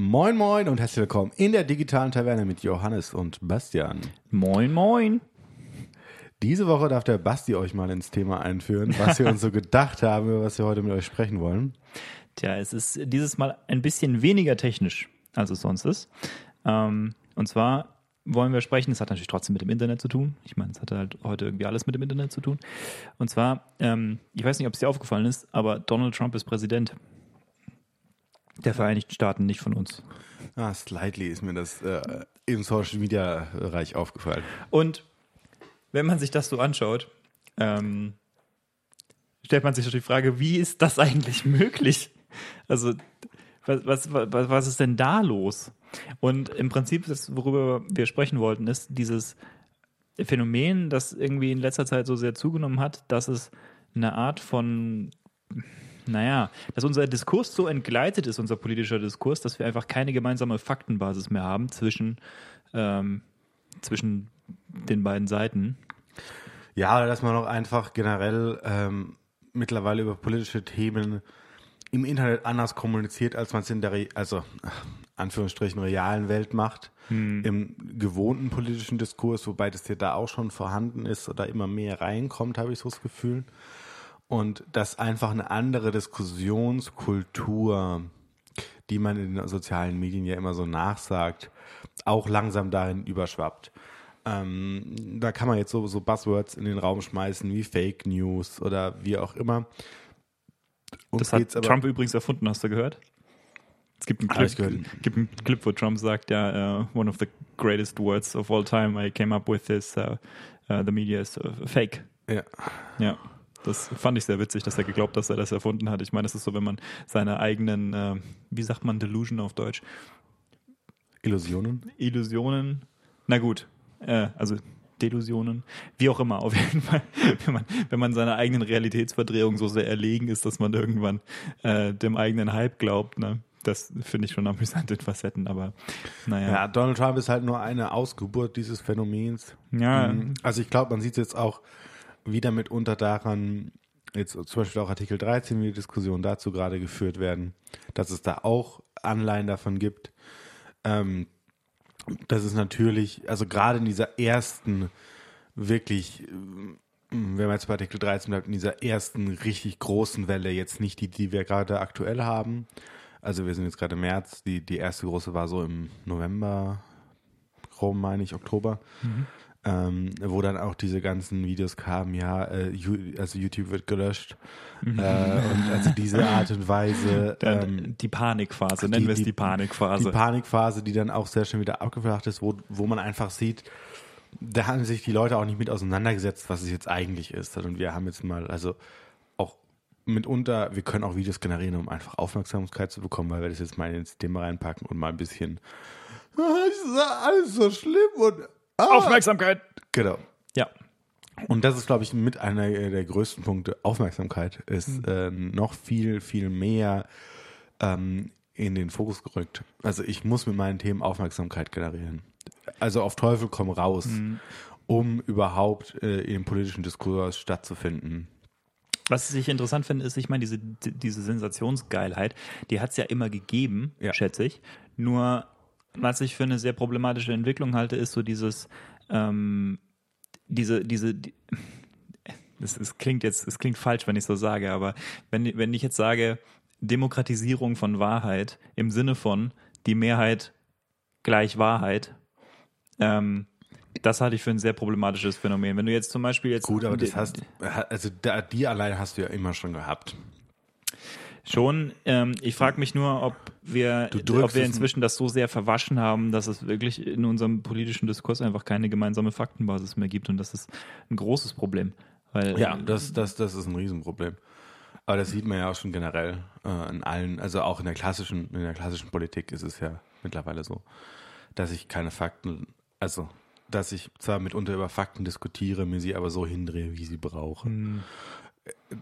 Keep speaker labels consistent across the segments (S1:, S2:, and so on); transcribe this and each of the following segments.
S1: Moin Moin und herzlich willkommen in der digitalen Taverne mit Johannes und Bastian.
S2: Moin, moin.
S1: Diese Woche darf der Basti euch mal ins Thema einführen, was wir uns so gedacht haben, über was wir heute mit euch sprechen wollen.
S2: Tja, es ist dieses Mal ein bisschen weniger technisch, als es sonst ist. Ähm, und zwar wollen wir sprechen, es hat natürlich trotzdem mit dem Internet zu tun. Ich meine, es hat halt heute irgendwie alles mit dem Internet zu tun. Und zwar, ähm, ich weiß nicht, ob es dir aufgefallen ist, aber Donald Trump ist Präsident der Vereinigten Staaten, nicht von uns.
S1: Ah, slightly ist mir das äh, im Social Media Bereich aufgefallen.
S2: Und wenn man sich das so anschaut, ähm, stellt man sich doch die Frage, wie ist das eigentlich möglich? Also, was, was, was, was ist denn da los? Und im Prinzip, das, worüber wir sprechen wollten, ist dieses Phänomen, das irgendwie in letzter Zeit so sehr zugenommen hat, dass es eine Art von, naja, dass unser Diskurs so entgleitet ist, unser politischer Diskurs, dass wir einfach keine gemeinsame Faktenbasis mehr haben zwischen, ähm, zwischen den beiden Seiten.
S1: Ja, dass man auch einfach generell ähm, mittlerweile über politische Themen im Internet anders kommuniziert, als man es in der, Re also Anführungsstrichen realen Welt macht, im gewohnten politischen Diskurs, wobei das ja da auch schon vorhanden ist oder immer mehr reinkommt, habe ich so das Gefühl. Und dass einfach eine andere Diskussionskultur, die man in den sozialen Medien ja immer so nachsagt, auch langsam dahin überschwappt. Ähm, da kann man jetzt so, so Buzzwords in den Raum schmeißen wie Fake News oder wie auch immer. Und
S2: Das hat Trump übrigens erfunden, hast du gehört? Es gibt einen Clip,
S1: gehört.
S2: gibt einen Clip, wo Trump sagt, ja, uh, one of the greatest words of all time I came up with this, uh, uh, the media is fake.
S1: ja.
S2: Ja, das fand ich sehr witzig, dass er geglaubt, dass er das erfunden hat. Ich meine, das ist so, wenn man seine eigenen, äh, wie sagt man Delusion auf Deutsch?
S1: Illusionen.
S2: Illusionen, na gut, äh, also Delusionen, wie auch immer, auf jeden Fall, wenn man, wenn man seiner eigenen Realitätsverdrehung so sehr erlegen ist, dass man irgendwann äh, dem eigenen Hype glaubt, ne? Das finde ich schon amüsant in Facetten, aber naja.
S1: Ja, Donald Trump ist halt nur eine Ausgeburt dieses Phänomens.
S2: Ja.
S1: Mhm. Also ich glaube, man sieht es jetzt auch wieder mitunter daran, jetzt zum Beispiel auch Artikel 13, wie die Diskussionen dazu gerade geführt werden, dass es da auch Anleihen davon gibt. Ähm, das ist natürlich, also gerade in dieser ersten wirklich, ähm, wenn man jetzt bei Artikel 13 bleibt, in dieser ersten richtig großen Welle, jetzt nicht die, die wir gerade aktuell haben. Also wir sind jetzt gerade im März, die, die erste große war so im November, rum meine ich, Oktober, ähm, wo dann auch diese ganzen Videos kamen, ja, äh, also YouTube wird gelöscht. Äh, und also diese Art und Weise. Ähm,
S2: die Panikphase, nennen wir es die, Panikphase.
S1: die Panikphase, die dann auch sehr schnell wieder abgeflacht ist, wo, wo man einfach sieht, da haben sich die Leute auch nicht mit auseinandergesetzt, was es jetzt eigentlich ist. Und wir haben jetzt mal, also auch mitunter, wir können auch Videos generieren, um einfach Aufmerksamkeit zu bekommen, weil wir das jetzt mal ins Thema reinpacken und mal ein bisschen, "Ah, das ist alles so schlimm und ah.
S2: Aufmerksamkeit!
S1: Genau.
S2: Ja.
S1: Und das ist, glaube ich, mit einer der größten Punkte. Aufmerksamkeit ist äh, noch viel, viel mehr ähm, in den Fokus gerückt. Also ich muss mit meinen Themen Aufmerksamkeit generieren. Also auf Teufel komm raus, um überhaupt äh, im politischen Diskurs stattzufinden.
S2: Was ich interessant finde, ist, ich meine, diese, diese Sensationsgeilheit, die hat es ja immer gegeben,
S1: Ja.
S2: schätze ich. Nur, was ich für eine sehr problematische Entwicklung halte, ist so dieses, ähm, diese, diese, die, das, es klingt jetzt, es klingt falsch, wenn ich so sage, aber wenn, wenn ich jetzt sage, Demokratisierung von Wahrheit im Sinne von die Mehrheit gleich Wahrheit, ähm, das halte ich für ein sehr problematisches Phänomen. Wenn du jetzt zum Beispiel jetzt
S1: Gut, aber das hast, also die allein hast du ja immer schon gehabt.
S2: Schon. Ähm, ich frage mich nur, ob wir, ob wir inzwischen das so sehr verwaschen haben, dass es wirklich in unserem politischen Diskurs einfach keine gemeinsame Faktenbasis mehr gibt. Und das ist ein großes Problem. Weil,
S1: Ja, das, das, das ist ein Riesenproblem. Aber das sieht man ja auch schon generell äh, in allen, also auch in der klassischen, in der klassischen Politik ist es ja mittlerweile so, dass ich keine Fakten, also dass ich zwar mitunter über Fakten diskutiere, mir sie aber so hindrehe, wie sie brauche.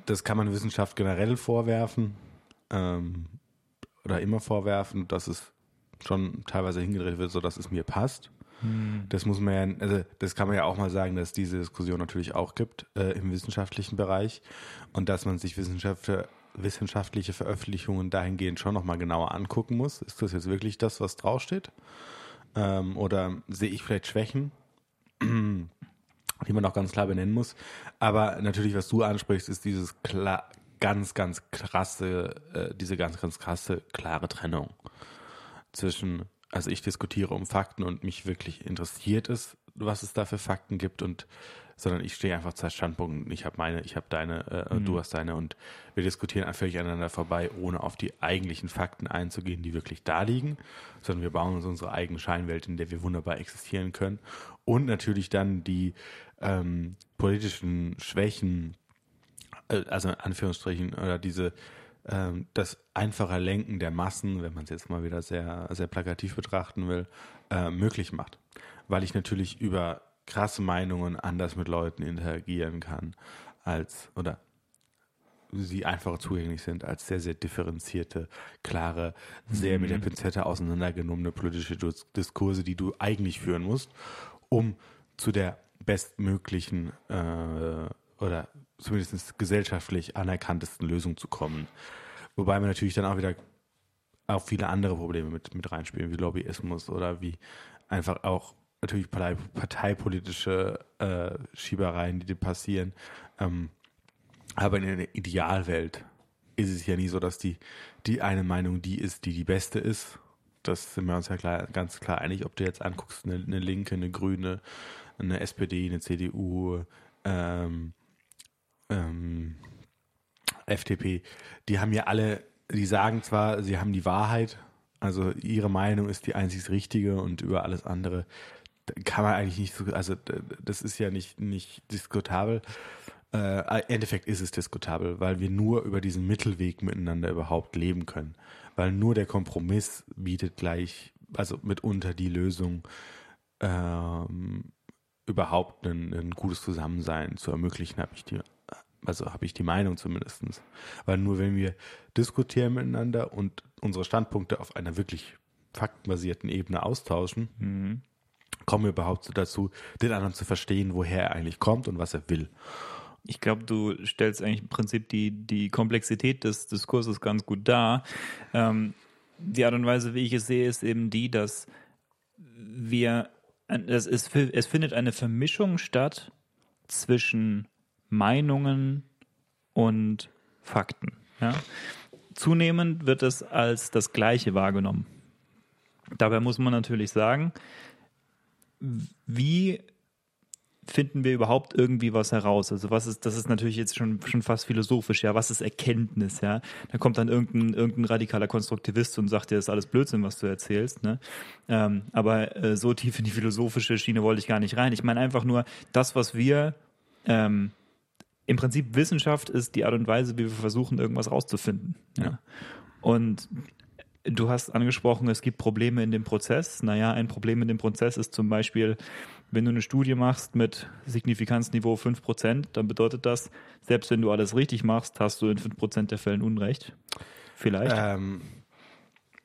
S1: Das kann man Wissenschaft generell vorwerfen ähm, oder immer vorwerfen, dass es schon teilweise hingedreht wird, so dass es mir passt. Das muss man ja, also das kann man ja auch mal sagen, dass es diese Diskussion natürlich auch gibt äh, im wissenschaftlichen Bereich und dass man sich Wissenschaftler wissenschaftliche Veröffentlichungen dahingehend schon nochmal genauer angucken muss. Ist das jetzt wirklich das, was draufsteht? Ähm, oder sehe ich vielleicht Schwächen, die man auch ganz klar benennen muss? Aber natürlich, was du ansprichst, ist dieses klar, ganz, ganz krasse, äh, diese ganz, ganz krasse, klare Trennung zwischen, also ich diskutiere um Fakten und mich wirklich interessiert es, was es da für Fakten gibt und sondern ich stehe einfach zwei Standpunkten. Ich habe meine, ich habe deine, äh, mhm. du hast deine und wir diskutieren völlig aneinander vorbei, ohne auf die eigentlichen Fakten einzugehen, die wirklich da liegen, sondern wir bauen uns unsere eigene Scheinwelt, in der wir wunderbar existieren können und natürlich dann die ähm, politischen Schwächen, also in Anführungsstrichen, oder diese ähm, das einfache Lenken der Massen, wenn man es jetzt mal wieder sehr, sehr plakativ betrachten will, äh, möglich macht. Weil ich natürlich über krasse Meinungen anders mit Leuten interagieren kann, als oder sie einfacher zugänglich sind als sehr, sehr differenzierte, klare, sehr mit der mhm. Pinzette auseinandergenommene politische Diskurse, die du eigentlich führen musst, um zu der bestmöglichen äh, oder zumindest gesellschaftlich anerkanntesten Lösung zu kommen. Wobei wir natürlich dann auch wieder auch viele andere Probleme mit, mit reinspielen, wie Lobbyismus oder wie einfach auch natürlich partei, parteipolitische äh, Schiebereien, die passieren. Ähm, aber in einer Idealwelt ist es ja nie so, dass die, die eine Meinung die ist, die die beste ist. Das sind wir uns ja klar, ganz klar einig, ob du jetzt anguckst, eine, eine Linke, eine Grüne, eine SPD, eine CDU, ähm, ähm, FDP, die haben ja alle, die sagen zwar, sie haben die Wahrheit, also ihre Meinung ist die einzig richtige und über alles andere kann man eigentlich nicht so, also das ist ja nicht, nicht diskutabel. Äh, Endeffekt ist es diskutabel, weil wir nur über diesen Mittelweg miteinander überhaupt leben können. Weil nur der Kompromiss bietet gleich, also mitunter die Lösung, ähm, überhaupt ein, ein gutes Zusammensein zu ermöglichen, habe ich die, also habe ich die Meinung zumindest. Weil nur wenn wir diskutieren miteinander und unsere Standpunkte auf einer wirklich faktenbasierten Ebene austauschen, mhm kommen wir überhaupt dazu, den anderen zu verstehen, woher er eigentlich kommt und was er will.
S2: Ich glaube, du stellst eigentlich im Prinzip die, die Komplexität des Diskurses ganz gut dar. Ähm, die Art und Weise, wie ich es sehe, ist eben die, dass wir, es, ist, es findet eine Vermischung statt zwischen Meinungen und Fakten. Ja? Zunehmend wird es als das Gleiche wahrgenommen. Dabei muss man natürlich sagen, wie finden wir überhaupt irgendwie was heraus? Also was ist, das ist natürlich jetzt schon, schon fast philosophisch, ja, was ist Erkenntnis, ja? Da kommt dann irgendein, irgendein radikaler Konstruktivist und sagt dir, das ist alles Blödsinn, was du erzählst, ne? Ähm, aber äh, so tief in die philosophische Schiene wollte ich gar nicht rein. Ich meine einfach nur, das, was wir ähm, im Prinzip Wissenschaft ist die Art und Weise, wie wir versuchen, irgendwas rauszufinden. Ja. ja. Und Du hast angesprochen, es gibt Probleme in dem Prozess. Naja, ein Problem in dem Prozess ist zum Beispiel, wenn du eine Studie machst mit Signifikanzniveau 5%, dann bedeutet das, selbst wenn du alles richtig machst, hast du in 5% der Fällen Unrecht. Vielleicht.
S1: Ähm,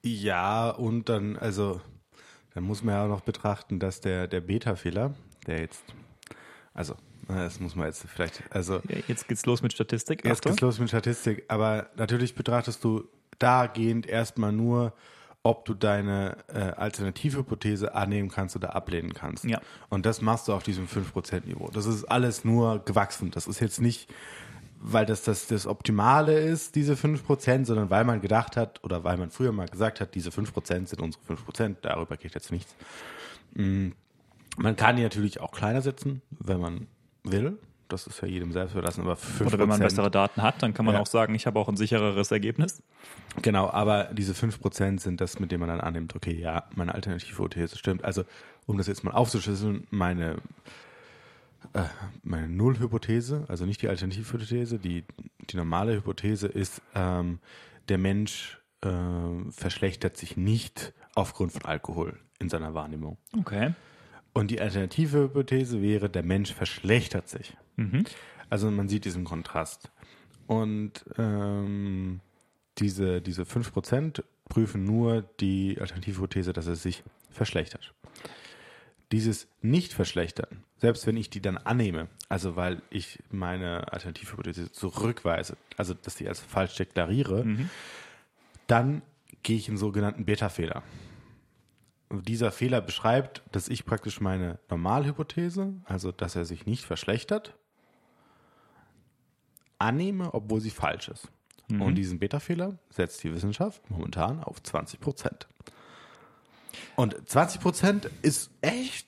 S1: ja, und dann, also, dann muss man ja auch noch betrachten, dass der, der Beta-Fehler, der jetzt, also, das muss man jetzt vielleicht, also.
S2: Jetzt geht's los mit Statistik.
S1: Jetzt geht's los mit Statistik, aber natürlich betrachtest du dahingehend erstmal nur, ob du deine äh, Alternativhypothese annehmen kannst oder ablehnen kannst.
S2: Ja.
S1: Und das machst du auf diesem 5%-Niveau. Das ist alles nur gewachsen. Das ist jetzt nicht, weil das, das das Optimale ist, diese 5%, sondern weil man gedacht hat oder weil man früher mal gesagt hat, diese 5% sind unsere 5%, darüber geht jetzt nichts. Mm, man kann die natürlich auch kleiner setzen, wenn man will das ist ja jedem selbst überlassen, aber 5%,
S2: Oder wenn man bessere Daten hat, dann kann man ja. auch sagen, ich habe auch ein sichereres Ergebnis.
S1: Genau, aber diese 5% sind das, mit dem man dann annimmt, okay, ja, meine Alternativhypothese stimmt. Also, um das jetzt mal aufzuschlüsseln, meine, äh, meine Nullhypothese, also nicht die Alternativhypothese, die, die normale Hypothese ist, ähm, der Mensch äh, verschlechtert sich nicht aufgrund von Alkohol in seiner Wahrnehmung.
S2: Okay.
S1: Und die alternative Hypothese wäre, der Mensch verschlechtert sich. Mhm. Also man sieht diesen Kontrast. Und ähm, diese, diese 5% prüfen nur die Alternativhypothese, dass es sich verschlechtert. dieses Nicht-Verschlechtern, selbst wenn ich die dann annehme, also weil ich meine Alternativhypothese zurückweise, also dass die als falsch deklariere, dann gehe ich in sogenannten Beta-Fehler. Dieser Fehler beschreibt, dass ich praktisch meine Normalhypothese, also dass er sich nicht verschlechtert, annehme, obwohl sie falsch ist. Und diesen Beta-Fehler setzt die Wissenschaft momentan auf 20 Prozent. Und 20 Prozent ist echt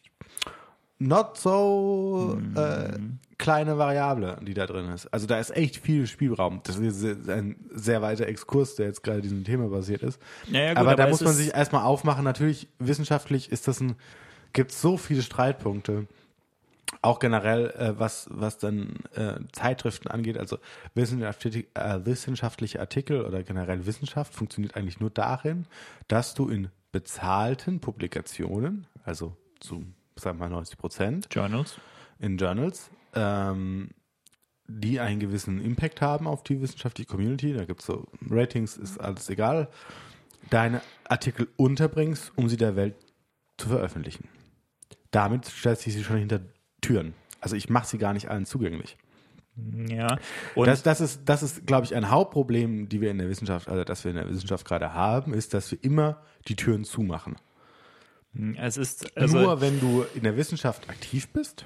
S1: not so äh, kleine Variable, die da drin ist. Also da ist echt viel Spielraum. Das ist ein sehr weiter Exkurs, der jetzt gerade diesem Thema basiert ist.
S2: Ja, ja, gut,
S1: aber, da
S2: aber
S1: muss
S2: es
S1: man sich erstmal aufmachen. Natürlich, wissenschaftlich ist das ein, gibt so viele Streitpunkte. Auch generell, äh, was, was dann äh, Zeitschriften angeht, also wissenschaftliche, äh, wissenschaftliche Artikel oder generell Wissenschaft funktioniert eigentlich nur darin, dass du in bezahlten Publikationen, also zu, sagen wir mal 90 Prozent,
S2: Journals.
S1: in Journals, ähm, die einen gewissen Impact haben auf die wissenschaftliche Community. Da gibt es so Ratings, ist alles egal. Deine Artikel unterbringst, um sie der Welt zu veröffentlichen. Damit stellst du sie schon hinter Türen. Also ich mache sie gar nicht allen zugänglich.
S2: Ja. Und
S1: Das, das ist, das ist, glaube ich, ein Hauptproblem, die wir in der Wissenschaft, also das wir in der Wissenschaft gerade haben, ist, dass wir immer die Türen zumachen.
S2: es ist, also
S1: Nur wenn du in der Wissenschaft aktiv bist,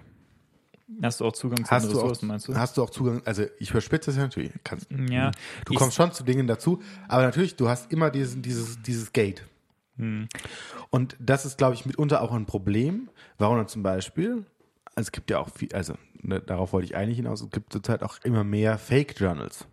S2: hast du auch Zugang zu
S1: hast
S2: den
S1: du, auch,
S2: Ressourcen, meinst du?
S1: hast du auch Zugang, also ich überspitze es ja natürlich, kannst,
S2: Ja.
S1: du kommst schon zu Dingen dazu, aber natürlich, du hast immer diesen, dieses, dieses Gate.
S2: Hm.
S1: Und das ist, glaube ich, mitunter auch ein Problem, warum dann zum Beispiel, also es gibt ja auch viel, also ne, darauf wollte ich eigentlich hinaus, es gibt zurzeit auch immer mehr Fake-Journals,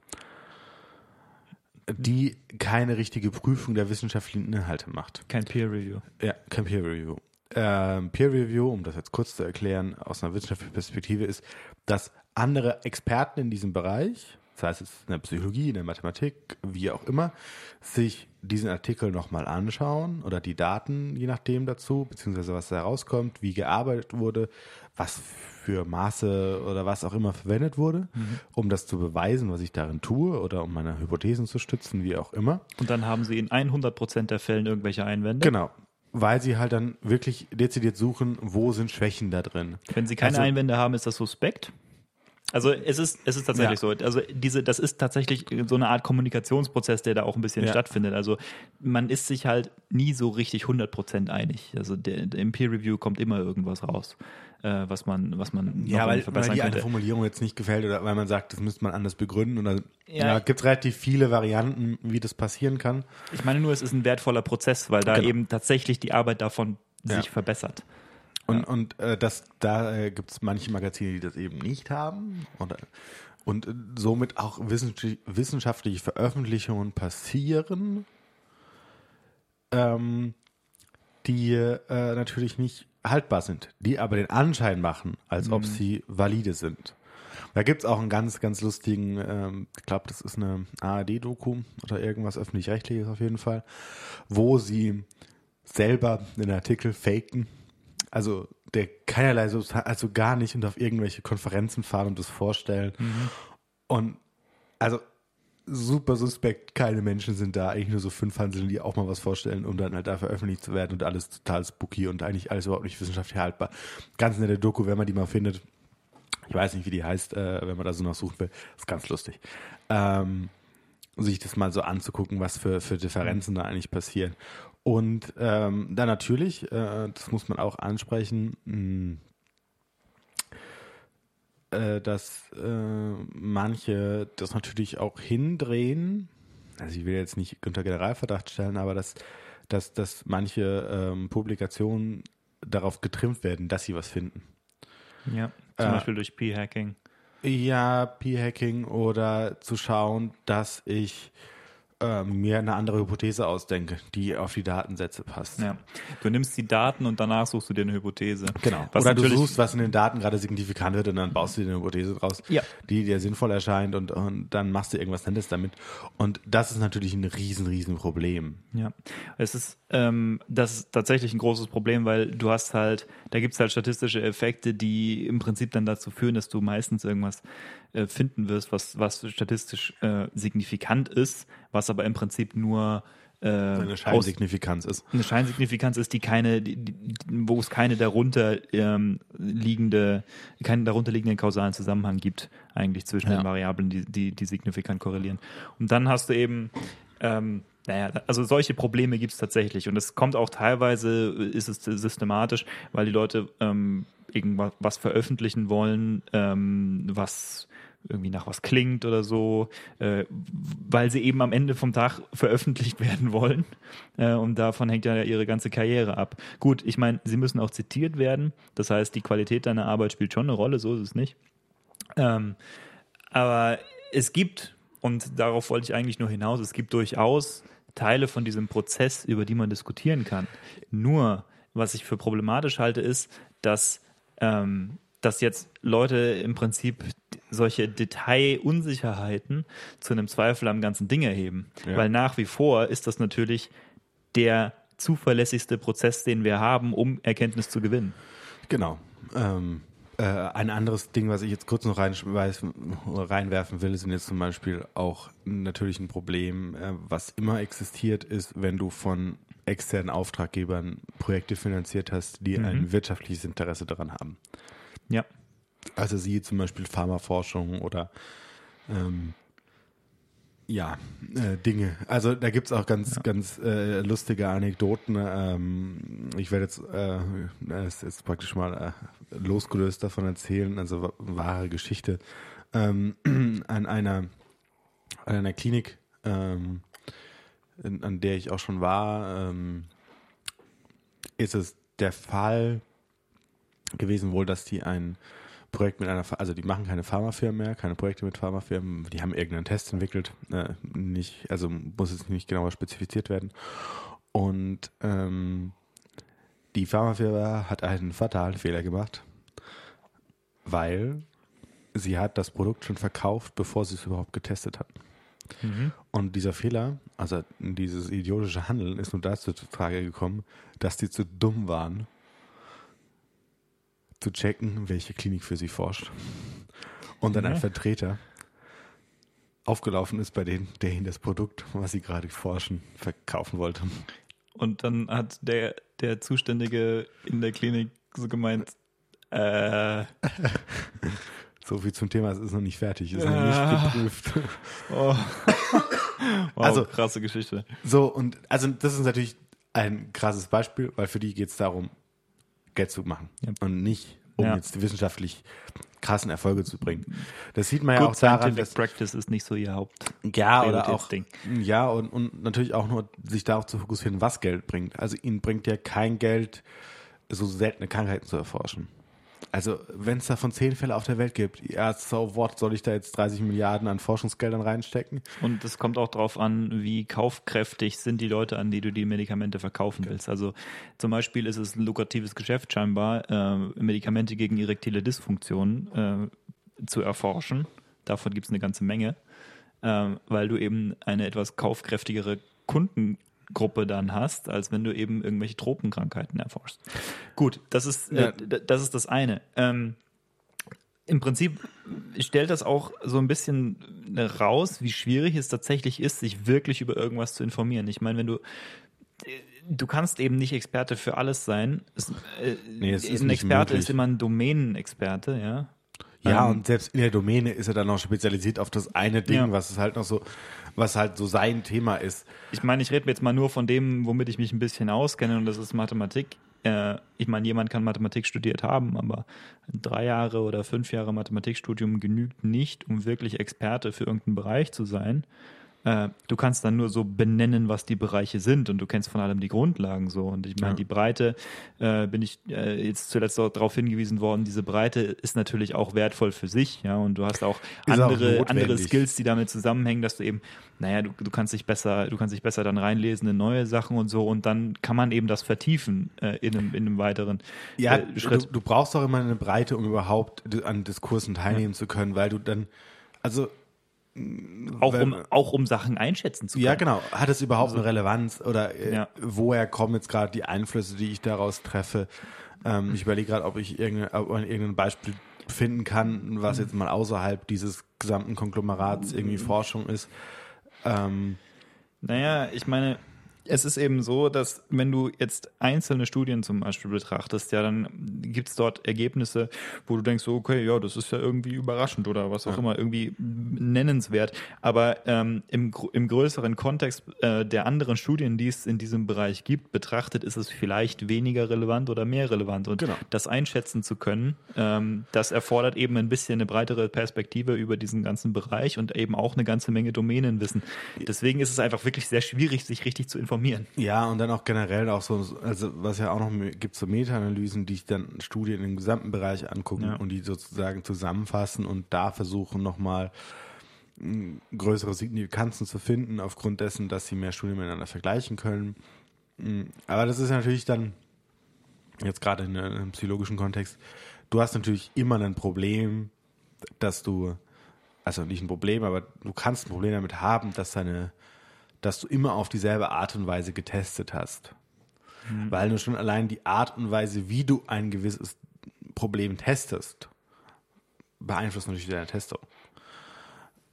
S1: die keine richtige Prüfung der wissenschaftlichen Inhalte macht.
S2: Kein Peer Review.
S1: Ja, kein Peer Review. Ähm, Peer Review, um das jetzt kurz zu erklären, aus einer wissenschaftlichen Perspektive ist, dass andere Experten in diesem Bereich, sei es jetzt in der Psychologie, in der Mathematik, wie auch immer, sich diesen Artikel nochmal anschauen oder die Daten, je nachdem dazu, beziehungsweise was da rauskommt, wie gearbeitet wurde, was für Maße oder was auch immer verwendet wurde, um das zu beweisen, was ich darin tue oder um meine Hypothesen zu stützen, wie auch immer.
S2: Und dann haben sie in 100% der Fällen irgendwelche Einwände.
S1: Genau. Weil sie halt dann wirklich dezidiert suchen, wo sind Schwächen da drin.
S2: Wenn sie keine
S1: Also-
S2: Einwände haben, ist das suspekt. Also es ist, es ist tatsächlich
S1: Ja.
S2: so. Also diese, das ist tatsächlich so eine Art Kommunikationsprozess, der da auch ein bisschen
S1: Ja.
S2: stattfindet. Also man ist sich halt nie so richtig 100% einig. Also der, im Peer Review kommt immer irgendwas raus, äh, was man, was man
S1: Ja, weil, weil
S2: verbessern
S1: die eine
S2: könnte.
S1: Formulierung jetzt nicht gefällt oder weil man sagt, das müsste man anders begründen. Oder,
S2: Ja.
S1: ja, gibt es relativ viele Varianten, wie das passieren kann.
S2: Ich meine nur, es ist ein wertvoller Prozess, weil da
S1: Genau.
S2: eben tatsächlich die Arbeit davon sich verbessert.
S1: Und, und äh, das, da äh, gibt es manche Magazine, die das eben nicht haben. Oder, und äh, somit auch wissenschaftlich, wissenschaftliche Veröffentlichungen passieren, ähm, die äh, natürlich nicht haltbar sind, die aber den Anschein machen, als ob sie valide sind. Da gibt es auch einen ganz, ganz lustigen, ähm, ich glaube, das ist eine ARD-Doku oder irgendwas öffentlich-rechtliches auf jeden Fall, wo sie selber einen Artikel faken. Also der keinerlei Substanz, also gar nicht und auf irgendwelche Konferenzen fahren und das vorstellen. Und also super suspekt, keine Menschen sind da, eigentlich nur so fünf Hanseln, die auch mal was vorstellen, um dann halt da veröffentlicht zu werden und alles total spooky und eigentlich alles überhaupt nicht wissenschaftlich haltbar. Ganz nette Doku, wenn man die mal findet. Ich weiß nicht, wie die heißt, äh, wenn man da so noch suchen will. ist ganz lustig. Ähm, sich das mal so anzugucken, was für, für Differenzen da eigentlich passieren. Und ähm, dann natürlich, äh, das muss man auch ansprechen, mh, äh, dass äh, manche das natürlich auch hindrehen. Also ich will jetzt nicht unter Generalverdacht stellen, aber dass, dass, dass manche ähm, Publikationen darauf getrimmt werden, dass sie was finden.
S2: Ja. Zum
S1: Äh,
S2: Beispiel durch P-Hacking.
S1: Ja, P-Hacking oder zu schauen, dass ich ähm, mir eine andere Hypothese ausdenke, die auf die Datensätze passt.
S2: Ja. Du nimmst die Daten und danach suchst du dir eine Hypothese.
S1: Genau.
S2: Was
S1: Oder du suchst, was in den Daten gerade signifikant wird und dann baust du dir eine Hypothese draus,
S2: Ja.
S1: die dir sinnvoll erscheint und, und dann machst du irgendwas Nettes damit. Und das ist natürlich ein riesen, riesen Problem.
S2: Ja, es ist, ähm, das ist tatsächlich ein großes Problem, weil du hast halt, da gibt es halt statistische Effekte, die im Prinzip dann dazu führen, dass du meistens irgendwas äh, finden wirst, was, was statistisch äh, signifikant ist, was aber im Prinzip nur äh,
S1: Eine
S2: aus,
S1: Scheinsignifikanz ist.
S2: eine Scheinsignifikanz ist, die keine, die, die, wo es keine darunter ähm, liegende, keinen darunter liegenden kausalen Zusammenhang gibt, eigentlich zwischen
S1: Ja.
S2: den Variablen, die, die, die signifikant korrelieren. Und dann hast du eben, ähm, naja, also solche Probleme gibt es tatsächlich. Und es kommt auch teilweise, ist es systematisch, weil die Leute ähm, irgendwas was veröffentlichen wollen, ähm, was irgendwie nach was klingt oder so, äh, weil sie eben am Ende vom Tag veröffentlicht werden wollen. Äh, und davon hängt ja ihre ganze Karriere ab. Gut, ich meine, sie müssen auch zitiert werden. Das heißt, die Qualität deiner Arbeit spielt schon eine Rolle, so ist es nicht. Ähm, aber es gibt, und darauf wollte ich eigentlich nur hinaus, es gibt durchaus Teile von diesem Prozess, über die man diskutieren kann. Nur, was ich für problematisch halte, ist, dass, ähm, dass jetzt Leute im Prinzip solche Detailunsicherheiten zu einem Zweifel am ganzen Ding erheben.
S1: Ja.
S2: Weil nach wie vor ist das natürlich der zuverlässigste Prozess, den wir haben, um Erkenntnis zu gewinnen.
S1: Genau. Ähm, äh, ein anderes Ding, was ich jetzt kurz noch reinschmeißen- reinwerfen will, sind jetzt zum Beispiel auch natürlich ein Problem, äh, was immer existiert, ist, wenn du von externen Auftraggebern Projekte finanziert hast, die ein wirtschaftliches Interesse daran haben.
S2: Ja.
S1: Also siehe zum Beispiel Pharmaforschung oder ähm, ja, äh, Dinge. Also da gibt's auch ganz, ganz äh, lustige Anekdoten. Ähm, ich werde jetzt, äh, ist jetzt praktisch mal äh, losgelöst davon erzählen, also wa- wahre Geschichte. Ähm, an einer an einer Klinik, ähm, in, an der ich auch schon war, ähm, ist es der Fall gewesen wohl, dass die ein Projekt mit einer, also die machen keine Pharmafirmen mehr, keine Projekte mit Pharmafirmen, die haben irgendeinen Test entwickelt, äh, nicht, also muss es nicht genauer spezifiziert werden. Und ähm, die Pharmafirma hat einen fatalen Fehler gemacht, weil sie hat das Produkt schon verkauft, bevor sie es überhaupt getestet hat. Und dieser Fehler, also dieses idiotische Handeln, ist nur dazu zur Frage gekommen, dass die zu dumm waren, zu checken, welche Klinik für sie forscht. Und dann ein
S2: Ja.
S1: Vertreter aufgelaufen ist bei denen, der ihnen das Produkt, was sie gerade forschen, verkaufen wollte.
S2: Und dann hat der, der Zuständige in der Klinik so gemeint, äh,
S1: So viel zum Thema, es ist noch nicht fertig, ist noch nicht geprüft.
S2: oh. wow,
S1: Also-
S2: krasse Geschichte.
S1: So, und also das ist natürlich ein krasses Beispiel, weil für die geht es darum, Geld zu machen
S2: Ja.
S1: und nicht, um
S2: Ja.
S1: jetzt wissenschaftlich krassen Erfolge zu bringen. Das sieht man ja
S2: Good
S1: auch daran, dass
S2: Practice ist nicht so ihr Haupt.
S1: ja oder auch
S2: Prioritätsding.
S1: ja und, und natürlich auch nur sich darauf zu fokussieren, was Geld bringt. Also ihnen bringt ja kein Geld, so seltene Krankheiten zu erforschen. Also wenn es davon zehn Fälle auf der Welt gibt, ja, so what, soll ich da jetzt 30 Milliarden an Forschungsgeldern reinstecken?
S2: Und es kommt auch darauf an, wie kaufkräftig sind die Leute, an die du die Medikamente verkaufen willst. Also zum Beispiel ist es ein lukratives Geschäft scheinbar, äh, Medikamente gegen erektile Dysfunktion äh, zu erforschen. Davon gibt es eine ganze Menge, äh, weil du eben eine etwas kaufkräftigere Kundengruppe dann hast, als wenn du eben irgendwelche Tropenkrankheiten erforschst. Gut, das ist,
S1: Ja.
S2: äh, das, ist das eine. Ähm, im Prinzip stellt das auch so ein bisschen raus, wie schwierig es tatsächlich ist, sich wirklich über irgendwas zu informieren. Ich meine, wenn du du kannst eben nicht Experte für alles sein. Es, äh,
S1: Nee,
S2: ein Experte
S1: möglich.
S2: ist immer ein Domänenexperte, ja.
S1: Ja,
S2: Ähm,
S1: und selbst in der Domäne ist er dann noch spezialisiert auf das eine Ding,
S2: Ja.
S1: was es halt noch so, was halt so sein Thema ist.
S2: Ich meine, ich rede jetzt mal nur von dem, womit ich mich ein bisschen auskenne, und das ist Mathematik. Äh, ich meine, jemand kann Mathematik studiert haben, aber drei Jahre oder fünf Jahre Mathematikstudium genügt nicht, um wirklich Experte für irgendeinen Bereich zu sein. Äh, du kannst dann nur so benennen, was die Bereiche sind und du kennst von allem die Grundlagen so. Und ich meine,
S1: Ja.
S2: die Breite, äh, bin ich äh, jetzt zuletzt auch darauf hingewiesen worden, diese Breite ist natürlich auch wertvoll für sich, ja, und du hast auch
S1: Ist auch
S2: andere, andere. Skills, die damit zusammenhängen, dass du eben, naja, du, du kannst dich besser, du kannst dich besser dann reinlesen in neue Sachen und so und dann kann man eben das vertiefen äh, in, einem, in einem weiteren
S1: Ja,
S2: äh,
S1: du,
S2: Schritt.
S1: du brauchst auch immer eine Breite, um überhaupt an Diskursen teilnehmen zu können, weil du dann, also
S2: auch,
S1: wenn-
S2: um, auch um Sachen einschätzen zu können.
S1: Ja, genau. Hat es überhaupt eine Relevanz oder äh,
S2: Ja.
S1: woher kommen jetzt gerade die Einflüsse, die ich daraus treffe? Ähm, ich überlege gerade, ob ich irgendein, ob man irgendein Beispiel finden kann, was jetzt mal außerhalb dieses gesamten Konglomerats irgendwie Forschung ist. Ähm,
S2: Naja, ich meine, es ist eben so, dass wenn du jetzt einzelne Studien zum Beispiel betrachtest, ja, dann gibt es dort Ergebnisse, wo du denkst, okay, ja, das ist ja irgendwie überraschend oder was auch ja. immer, irgendwie nennenswert. Aber ähm, im, im größeren Kontext äh, der anderen Studien, die es in diesem Bereich gibt, betrachtet, ist es vielleicht weniger relevant oder mehr relevant. Und genau. das einschätzen zu können, ähm, das erfordert eben ein bisschen eine breitere Perspektive über diesen ganzen Bereich und eben auch eine ganze Menge Domänenwissen. Deswegen ist es einfach wirklich sehr schwierig, sich richtig zu informieren informieren.
S1: Ja, und dann auch generell auch so, also was ja auch noch gibt, so Meta-Analysen, die ich dann Studien im gesamten Bereich angucken ja. und die sozusagen zusammenfassen und da versuchen nochmal hm, größere Signifikanzen zu finden, aufgrund dessen, dass sie mehr Studien miteinander vergleichen können. Hm, aber das ist natürlich dann, jetzt gerade in einem psychologischen Kontext, du hast natürlich immer ein Problem, dass du, also nicht ein Problem, aber du kannst ein Problem damit haben, dass deine dass du immer auf dieselbe Art und Weise getestet hast. Mhm. Weil nur schon allein die Art und Weise, wie du ein gewisses Problem testest, beeinflusst natürlich deine Testung.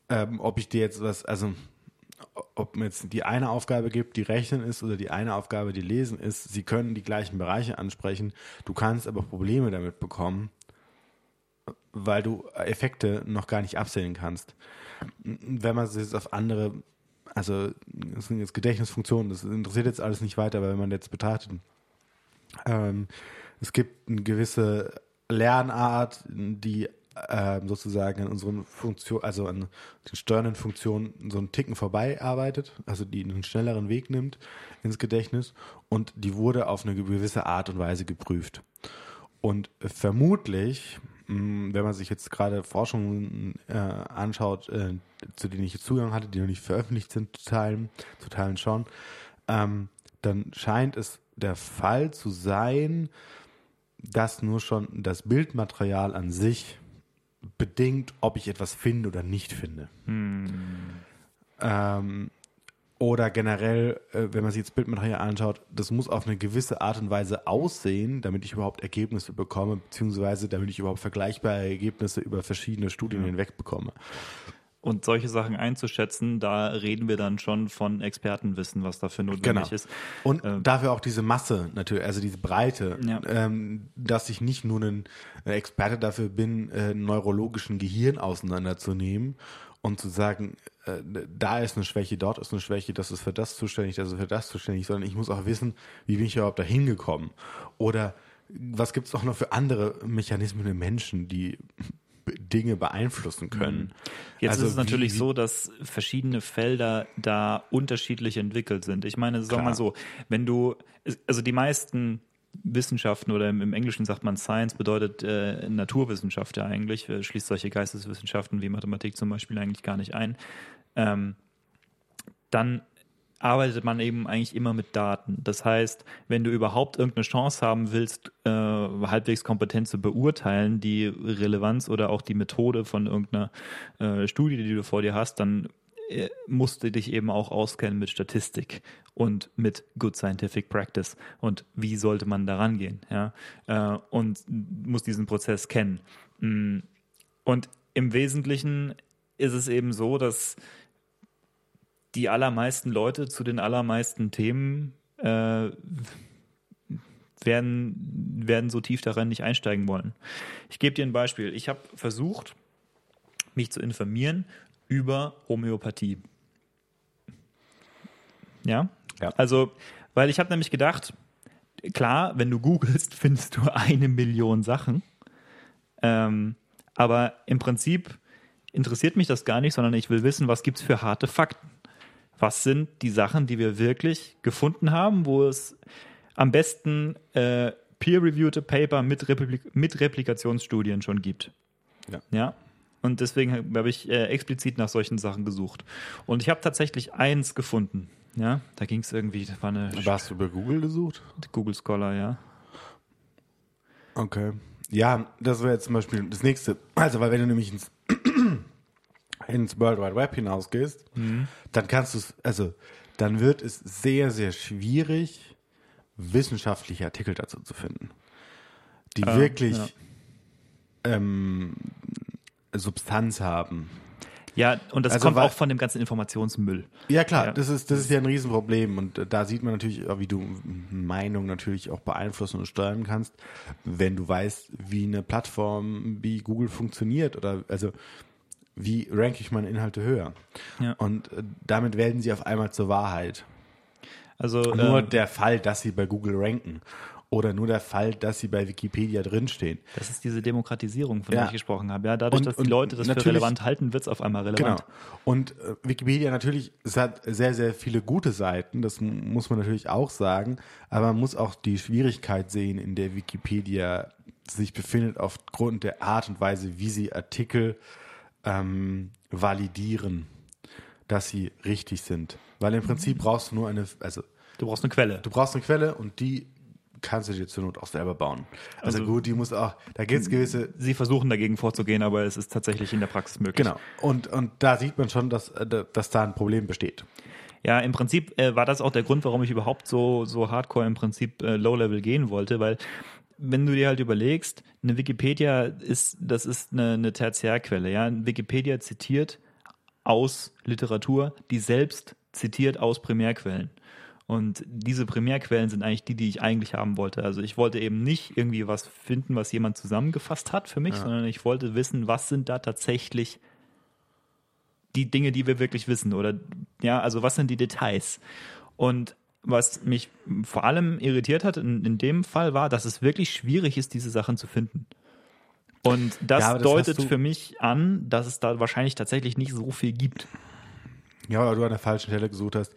S1: Ähm, ob ich dir jetzt was, also ob mir jetzt die eine Aufgabe gibt, die Rechnen ist, oder die eine Aufgabe, die Lesen ist, sie können die gleichen Bereiche ansprechen, du kannst aber Probleme damit bekommen, weil du Effekte noch gar nicht absehen kannst. Wenn man es jetzt auf andere also das sind jetzt Gedächtnisfunktionen, das interessiert jetzt alles nicht weiter, aber wenn man jetzt betrachtet, ähm, es gibt eine gewisse Lernart, die äh, sozusagen an unseren Funktionen, also an den steuernden Funktionen so einen Ticken vorbei arbeitet, also die einen schnelleren Weg nimmt ins Gedächtnis und die wurde auf eine gewisse Art und Weise geprüft. Und vermutlich wenn man sich jetzt gerade Forschungen äh, anschaut, äh, zu denen ich Zugang hatte, die noch nicht veröffentlicht sind, zu teilen, zu teilen schon, ähm, dann scheint es der Fall zu sein, dass nur schon das Bildmaterial an sich bedingt, ob ich etwas finde oder nicht finde. Hm. Ähm, oder generell, äh, wenn man sich jetzt Bildmaterial anschaut, das muss auf eine gewisse Art und Weise aussehen, damit ich überhaupt Ergebnisse bekomme, beziehungsweise damit ich überhaupt vergleichbare Ergebnisse über verschiedene Studien ja. hinweg bekomme.
S2: Und solche Sachen einzuschätzen, da reden wir dann schon von Expertenwissen, was dafür notwendig genau. ist.
S1: Und ähm, dafür auch diese Masse natürlich, also diese Breite, ja. ähm, dass ich nicht nur ein Experte dafür bin, äh, neurologischen Gehirn auseinanderzunehmen und zu sagen, da ist eine Schwäche, dort ist eine Schwäche, das ist für das zuständig, das ist für das zuständig, sondern ich muss auch wissen, wie bin ich überhaupt da hingekommen? Oder was gibt es auch noch für andere Mechanismen im Menschen, die Dinge beeinflussen können. Mhm.
S2: Jetzt also ist es natürlich wie, so, dass verschiedene Felder da unterschiedlich entwickelt sind. Ich meine, sag mal so, wenn du, also die meisten Wissenschaften oder im, Englischen sagt man Science bedeutet äh, Naturwissenschaft ja eigentlich, äh, schließt solche Geisteswissenschaften wie Mathematik zum Beispiel eigentlich gar nicht ein. Ähm, dann arbeitet man eben eigentlich immer mit Daten. Das heißt, wenn du überhaupt irgendeine Chance haben willst, äh, halbwegs kompetent zu beurteilen, die Relevanz oder auch die Methode von irgendeiner äh, Studie, die du vor dir hast, dann musst du dich eben auch auskennen mit Statistik und mit Good Scientific Practice und wie sollte man da rangehen, ja, äh, und muss diesen Prozess kennen. Mm. Und im Wesentlichen ist es eben so, dass die allermeisten Leute zu den allermeisten Themen äh, werden, werden so tief daran nicht einsteigen wollen. Ich gebe dir ein Beispiel. Ich habe versucht, mich zu informieren über Homöopathie. Ja? ja. Also, weil ich habe nämlich gedacht, klar, wenn du googelst, findest du eine Million Sachen. Ähm, aber im Prinzip interessiert mich das gar nicht, sondern ich will wissen, was gibt es für harte Fakten. Was sind die Sachen, die wir wirklich gefunden haben, wo es am besten äh, peer-reviewte Paper mit, Replik mit Replikationsstudien schon gibt. Ja. ja? Und deswegen habe ich äh, explizit nach solchen Sachen gesucht. Und ich habe tatsächlich eins gefunden. Ja, da ging es irgendwie, das war eine.
S1: Aber hast du über Google gesucht?
S2: Google Scholar, ja.
S1: Okay. Ja, das wäre jetzt zum Beispiel das nächste. Also, weil wenn du nämlich ins, ins World Wide Web hinausgehst, mhm. dann kannst du es, also, dann wird es sehr, sehr schwierig, wissenschaftliche Artikel dazu zu finden, die äh, wirklich ja. ähm, Substanz haben.
S2: Ja, und das
S1: Also,
S2: kommt auch von dem ganzen Informationsmüll.
S1: Ja, klar,
S2: Ja.
S1: das ist, das ist ja ein Riesenproblem und da sieht man natürlich, auch, wie du Meinung natürlich auch beeinflussen und steuern kannst, wenn du weißt, wie eine Plattform wie Google funktioniert oder also wie ranke ich meine Inhalte höher.
S2: Ja.
S1: Und äh, damit werden sie auf einmal zur Wahrheit.
S2: Also
S1: Nur
S2: äh,
S1: der Fall, dass sie bei Google ranken oder nur der Fall, dass sie bei Wikipedia drinstehen.
S2: das ist diese Demokratisierung, von
S1: Ja.
S2: der ich gesprochen habe. Ja, dadurch,
S1: Und-
S2: dass die Leute das für relevant halten, wird es auf einmal relevant.
S1: Genau. Und äh, Wikipedia natürlich, es hat sehr, sehr viele gute Seiten, das muss man natürlich auch sagen, aber man muss auch die Schwierigkeit sehen, in der Wikipedia sich befindet, aufgrund der Art und Weise, wie sie Artikel ähm, validieren, dass sie richtig sind. Weil im Prinzip brauchst du nur eine, also
S2: Du brauchst eine Quelle.
S1: du brauchst eine Quelle und die kannst du dir zur Not auch selber bauen. Also,
S2: Also-
S1: gut, die muss auch, da gibt es gewisse
S2: Sie versuchen dagegen vorzugehen, aber es ist tatsächlich in der Praxis möglich.
S1: Genau. Und, und da sieht man schon, dass, äh, dass da ein Problem besteht.
S2: Ja, im Prinzip äh, war das auch der Grund, warum ich überhaupt so, so hardcore im Prinzip äh, Low-Level gehen wollte, weil wenn du dir halt überlegst, eine Wikipedia ist, das ist eine, eine Tertiärquelle, ja. Wikipedia zitiert aus Literatur, die selbst zitiert aus Primärquellen. Und diese Primärquellen sind eigentlich die, die ich eigentlich haben wollte. Also ich wollte eben nicht irgendwie was finden, was jemand zusammengefasst hat für mich, sondern ich wollte wissen, was sind da tatsächlich die Dinge, die wir wirklich wissen oder ja, also was sind die Details? Und was mich vor allem irritiert hat in, in dem Fall war, dass es wirklich schwierig ist, diese Sachen zu finden. Und das,
S1: Ja, das
S2: deutet für mich an, dass es da wahrscheinlich tatsächlich nicht so viel gibt.
S1: Ja, weil du an der falschen Stelle gesucht hast.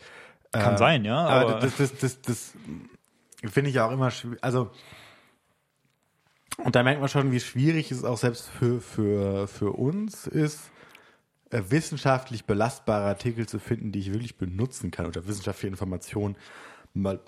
S2: Kann
S1: Äh,
S2: sein, ja.
S1: Aber,
S2: Aber,
S1: das, das, das, das finde ich auch immer schwierig. Also, und da merkt man schon, wie schwierig es auch selbst für, für, für uns ist, äh, wissenschaftlich belastbare Artikel zu finden, die ich wirklich benutzen kann oder wissenschaftliche Informationen mal,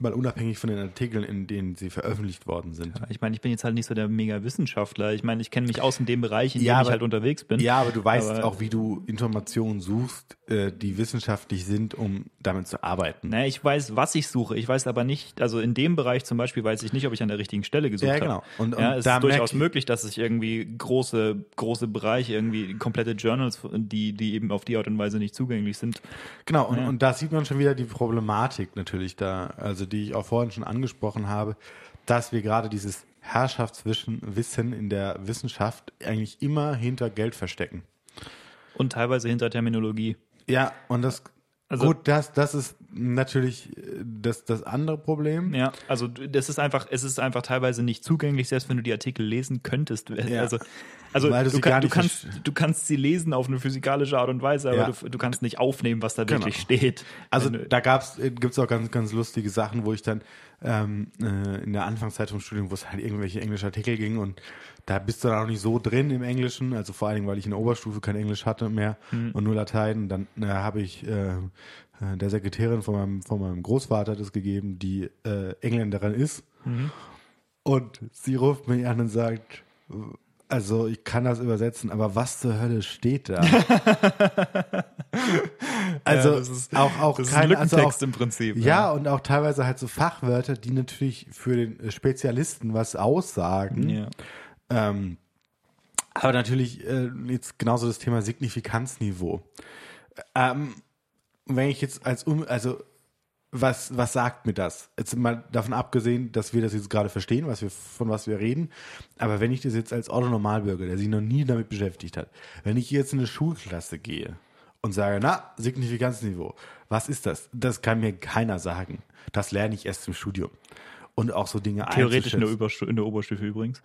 S1: mal unabhängig von den Artikeln, in denen sie veröffentlicht worden sind.
S2: ich meine, ich bin jetzt halt nicht so der Mega-Wissenschaftler. Ich meine, ich kenne mich aus in dem Bereich, in
S1: Ja,
S2: dem ich
S1: aber-
S2: halt unterwegs bin.
S1: Ja, aber du weißt
S2: Aber-
S1: auch, wie du Informationen suchst, äh, die wissenschaftlich sind, um damit zu arbeiten.
S2: Naja, ich weiß, was ich suche. Ich weiß aber nicht, also in dem Bereich zum Beispiel weiß ich nicht, ob ich an der richtigen Stelle gesucht
S1: Ja,
S2: habe.
S1: genau. Und-
S2: ja,
S1: und
S2: es
S1: da
S2: ist durchaus
S1: ich-
S2: möglich, dass ich irgendwie große, große Bereiche, irgendwie komplette Journals, die, die eben auf die Art und Weise nicht zugänglich sind.
S1: Genau, und,
S2: Ja.
S1: und da sieht man schon wieder die Problematik natürlich da, also die ich auch vorhin schon angesprochen habe, dass wir gerade dieses Herrschaftswissen Wissen in der Wissenschaft eigentlich immer hinter Geld verstecken.
S2: Und teilweise hinter Terminologie.
S1: Ja, und das
S2: Also-
S1: gut, das, das ist natürlich äh, das, das andere Problem.
S2: Ja, also das ist einfach, es ist einfach teilweise nicht zugänglich, selbst wenn du die Artikel lesen könntest.
S1: Ja.
S2: Also, also
S1: du
S2: kann, du, kannst, du kannst sie lesen auf eine physikalische Art und Weise, aber
S1: Ja.
S2: du, du kannst nicht aufnehmen, was da
S1: Genau.
S2: wirklich steht.
S1: Also da gab's, äh, gibt's auch ganz, ganz lustige Sachen, wo ich dann ähm, äh, in der Anfangszeit vom Studium, wo es halt irgendwelche englische Artikel ging und da bist du dann auch nicht so drin im Englischen, also vor allen Dingen, weil ich in der Oberstufe kein Englisch hatte mehr und nur Latein. Dann äh, habe ich äh, äh, der Sekretärin von meinem, von meinem Großvater das gegeben, die äh, Engländerin ist. Und sie ruft mich an und sagt, also ich kann das übersetzen, aber was zur Hölle steht da? also
S2: Ja, ist-
S1: auch auch
S2: das ist
S1: kein
S2: ein
S1: also
S2: Lückentext
S1: auch,
S2: im Prinzip.
S1: ja, und auch teilweise halt so Fachwörter, die natürlich für den Spezialisten was aussagen.
S2: ja.
S1: Ähm, aber natürlich äh, jetzt genauso das Thema Signifikanzniveau. Ähm, wenn ich jetzt als um, also was was sagt mir das? Jetzt mal davon abgesehen, dass wir das jetzt gerade verstehen, was wir von was wir reden. Aber wenn ich das jetzt als Otto Normalbürger, der sich noch nie damit beschäftigt hat, wenn ich jetzt in eine Schulklasse gehe und sage, na Signifikanzniveau, was ist das? Das kann mir keiner sagen. Das lerne ich erst im Studium. Und auch so Dinge
S2: Theoretisch in der. Überstu in der Oberstufe übrigens.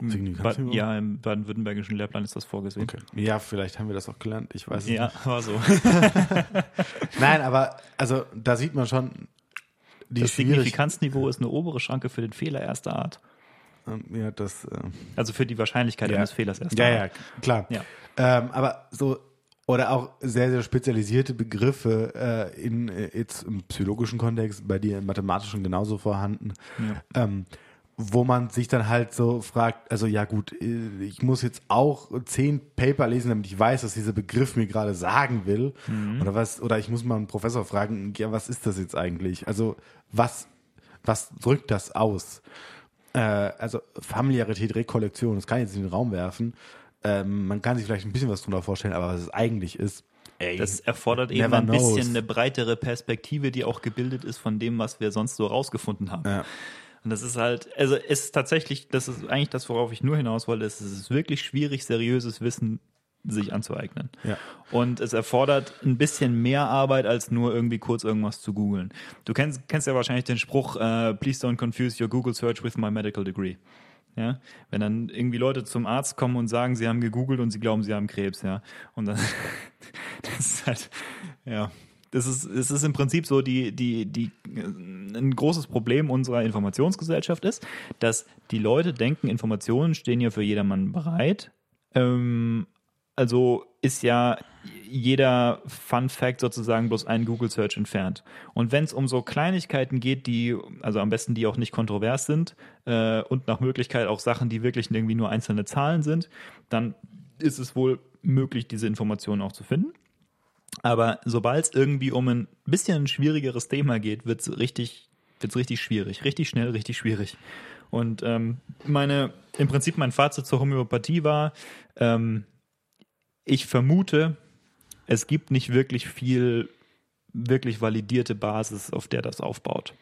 S2: Ba
S1: Signifikanzniveau?
S2: ja, im baden-württembergischen Lehrplan ist das vorgesehen.
S1: Okay. Ja, vielleicht haben wir das auch gelernt. Ich weiß es
S2: Ja,
S1: nicht.
S2: war so.
S1: Nein, aber also da sieht man schon die
S2: Das. Signifikanzniveau ist eine obere Schranke für den Fehler erster Art.
S1: Ja, das. Äh,
S2: Also für die Wahrscheinlichkeit
S1: ja.
S2: eines Fehlers erster
S1: ja, ja,
S2: Art.
S1: klar.
S2: Ja.
S1: Ähm, aber so oder auch sehr, sehr spezialisierte Begriffe äh, in äh, jetzt im psychologischen Kontext, bei dir im mathematischen genauso vorhanden.
S2: Ja.
S1: Ähm, wo man sich dann halt so fragt, also ja gut, äh, ich muss jetzt auch zehn Paper lesen, damit ich weiß, was dieser Begriff mir gerade sagen will. Oder was, oder ich muss mal einen Professor fragen, ja, was ist das jetzt eigentlich? Also was, was drückt das aus? Äh, also Familiarität, Rekollektion, das kann ich jetzt in den Raum werfen. ähm, man kann sich vielleicht ein bisschen was drunter vorstellen, aber was es eigentlich ist, ey,
S2: Das erfordert eben ein bisschen
S1: knows.
S2: eine breitere Perspektive, die auch gebildet ist von dem, was wir sonst so rausgefunden haben.
S1: Ja.
S2: Und das ist halt, also es ist tatsächlich, das ist eigentlich das, worauf ich nur hinaus wollte, es ist wirklich schwierig, seriöses Wissen sich anzueignen.
S1: Ja.
S2: Und es erfordert ein bisschen mehr Arbeit, als nur irgendwie kurz irgendwas zu googeln. Du kennst, kennst ja wahrscheinlich den Spruch, äh, please don't confuse your Google search with my medical degree. Ja, wenn dann irgendwie Leute zum Arzt kommen und sagen, sie haben gegoogelt und sie glauben, sie haben Krebs, ja. Und dann, das ist halt, ja, das ist, es ist im Prinzip so die, die, die, äh, ein großes Problem unserer Informationsgesellschaft ist, dass die Leute denken, Informationen stehen ja für jedermann bereit. Ähm, also ist ja jeder Fun Fact sozusagen bloß ein Google Search entfernt. Und wenn es um so Kleinigkeiten geht, die, also am besten die auch nicht kontrovers sind äh, und nach Möglichkeit auch Sachen, die wirklich irgendwie nur einzelne Zahlen sind, dann ist es wohl möglich, diese Informationen auch zu finden. Aber sobald es irgendwie um ein bisschen schwierigeres Thema geht, wird es richtig, wird's richtig schwierig. Richtig schnell, richtig schwierig. Und ähm, meine, im Prinzip mein Fazit zur Homöopathie war, ähm, ich vermute, es gibt nicht wirklich viel wirklich validierte Basis, auf der das aufbaut.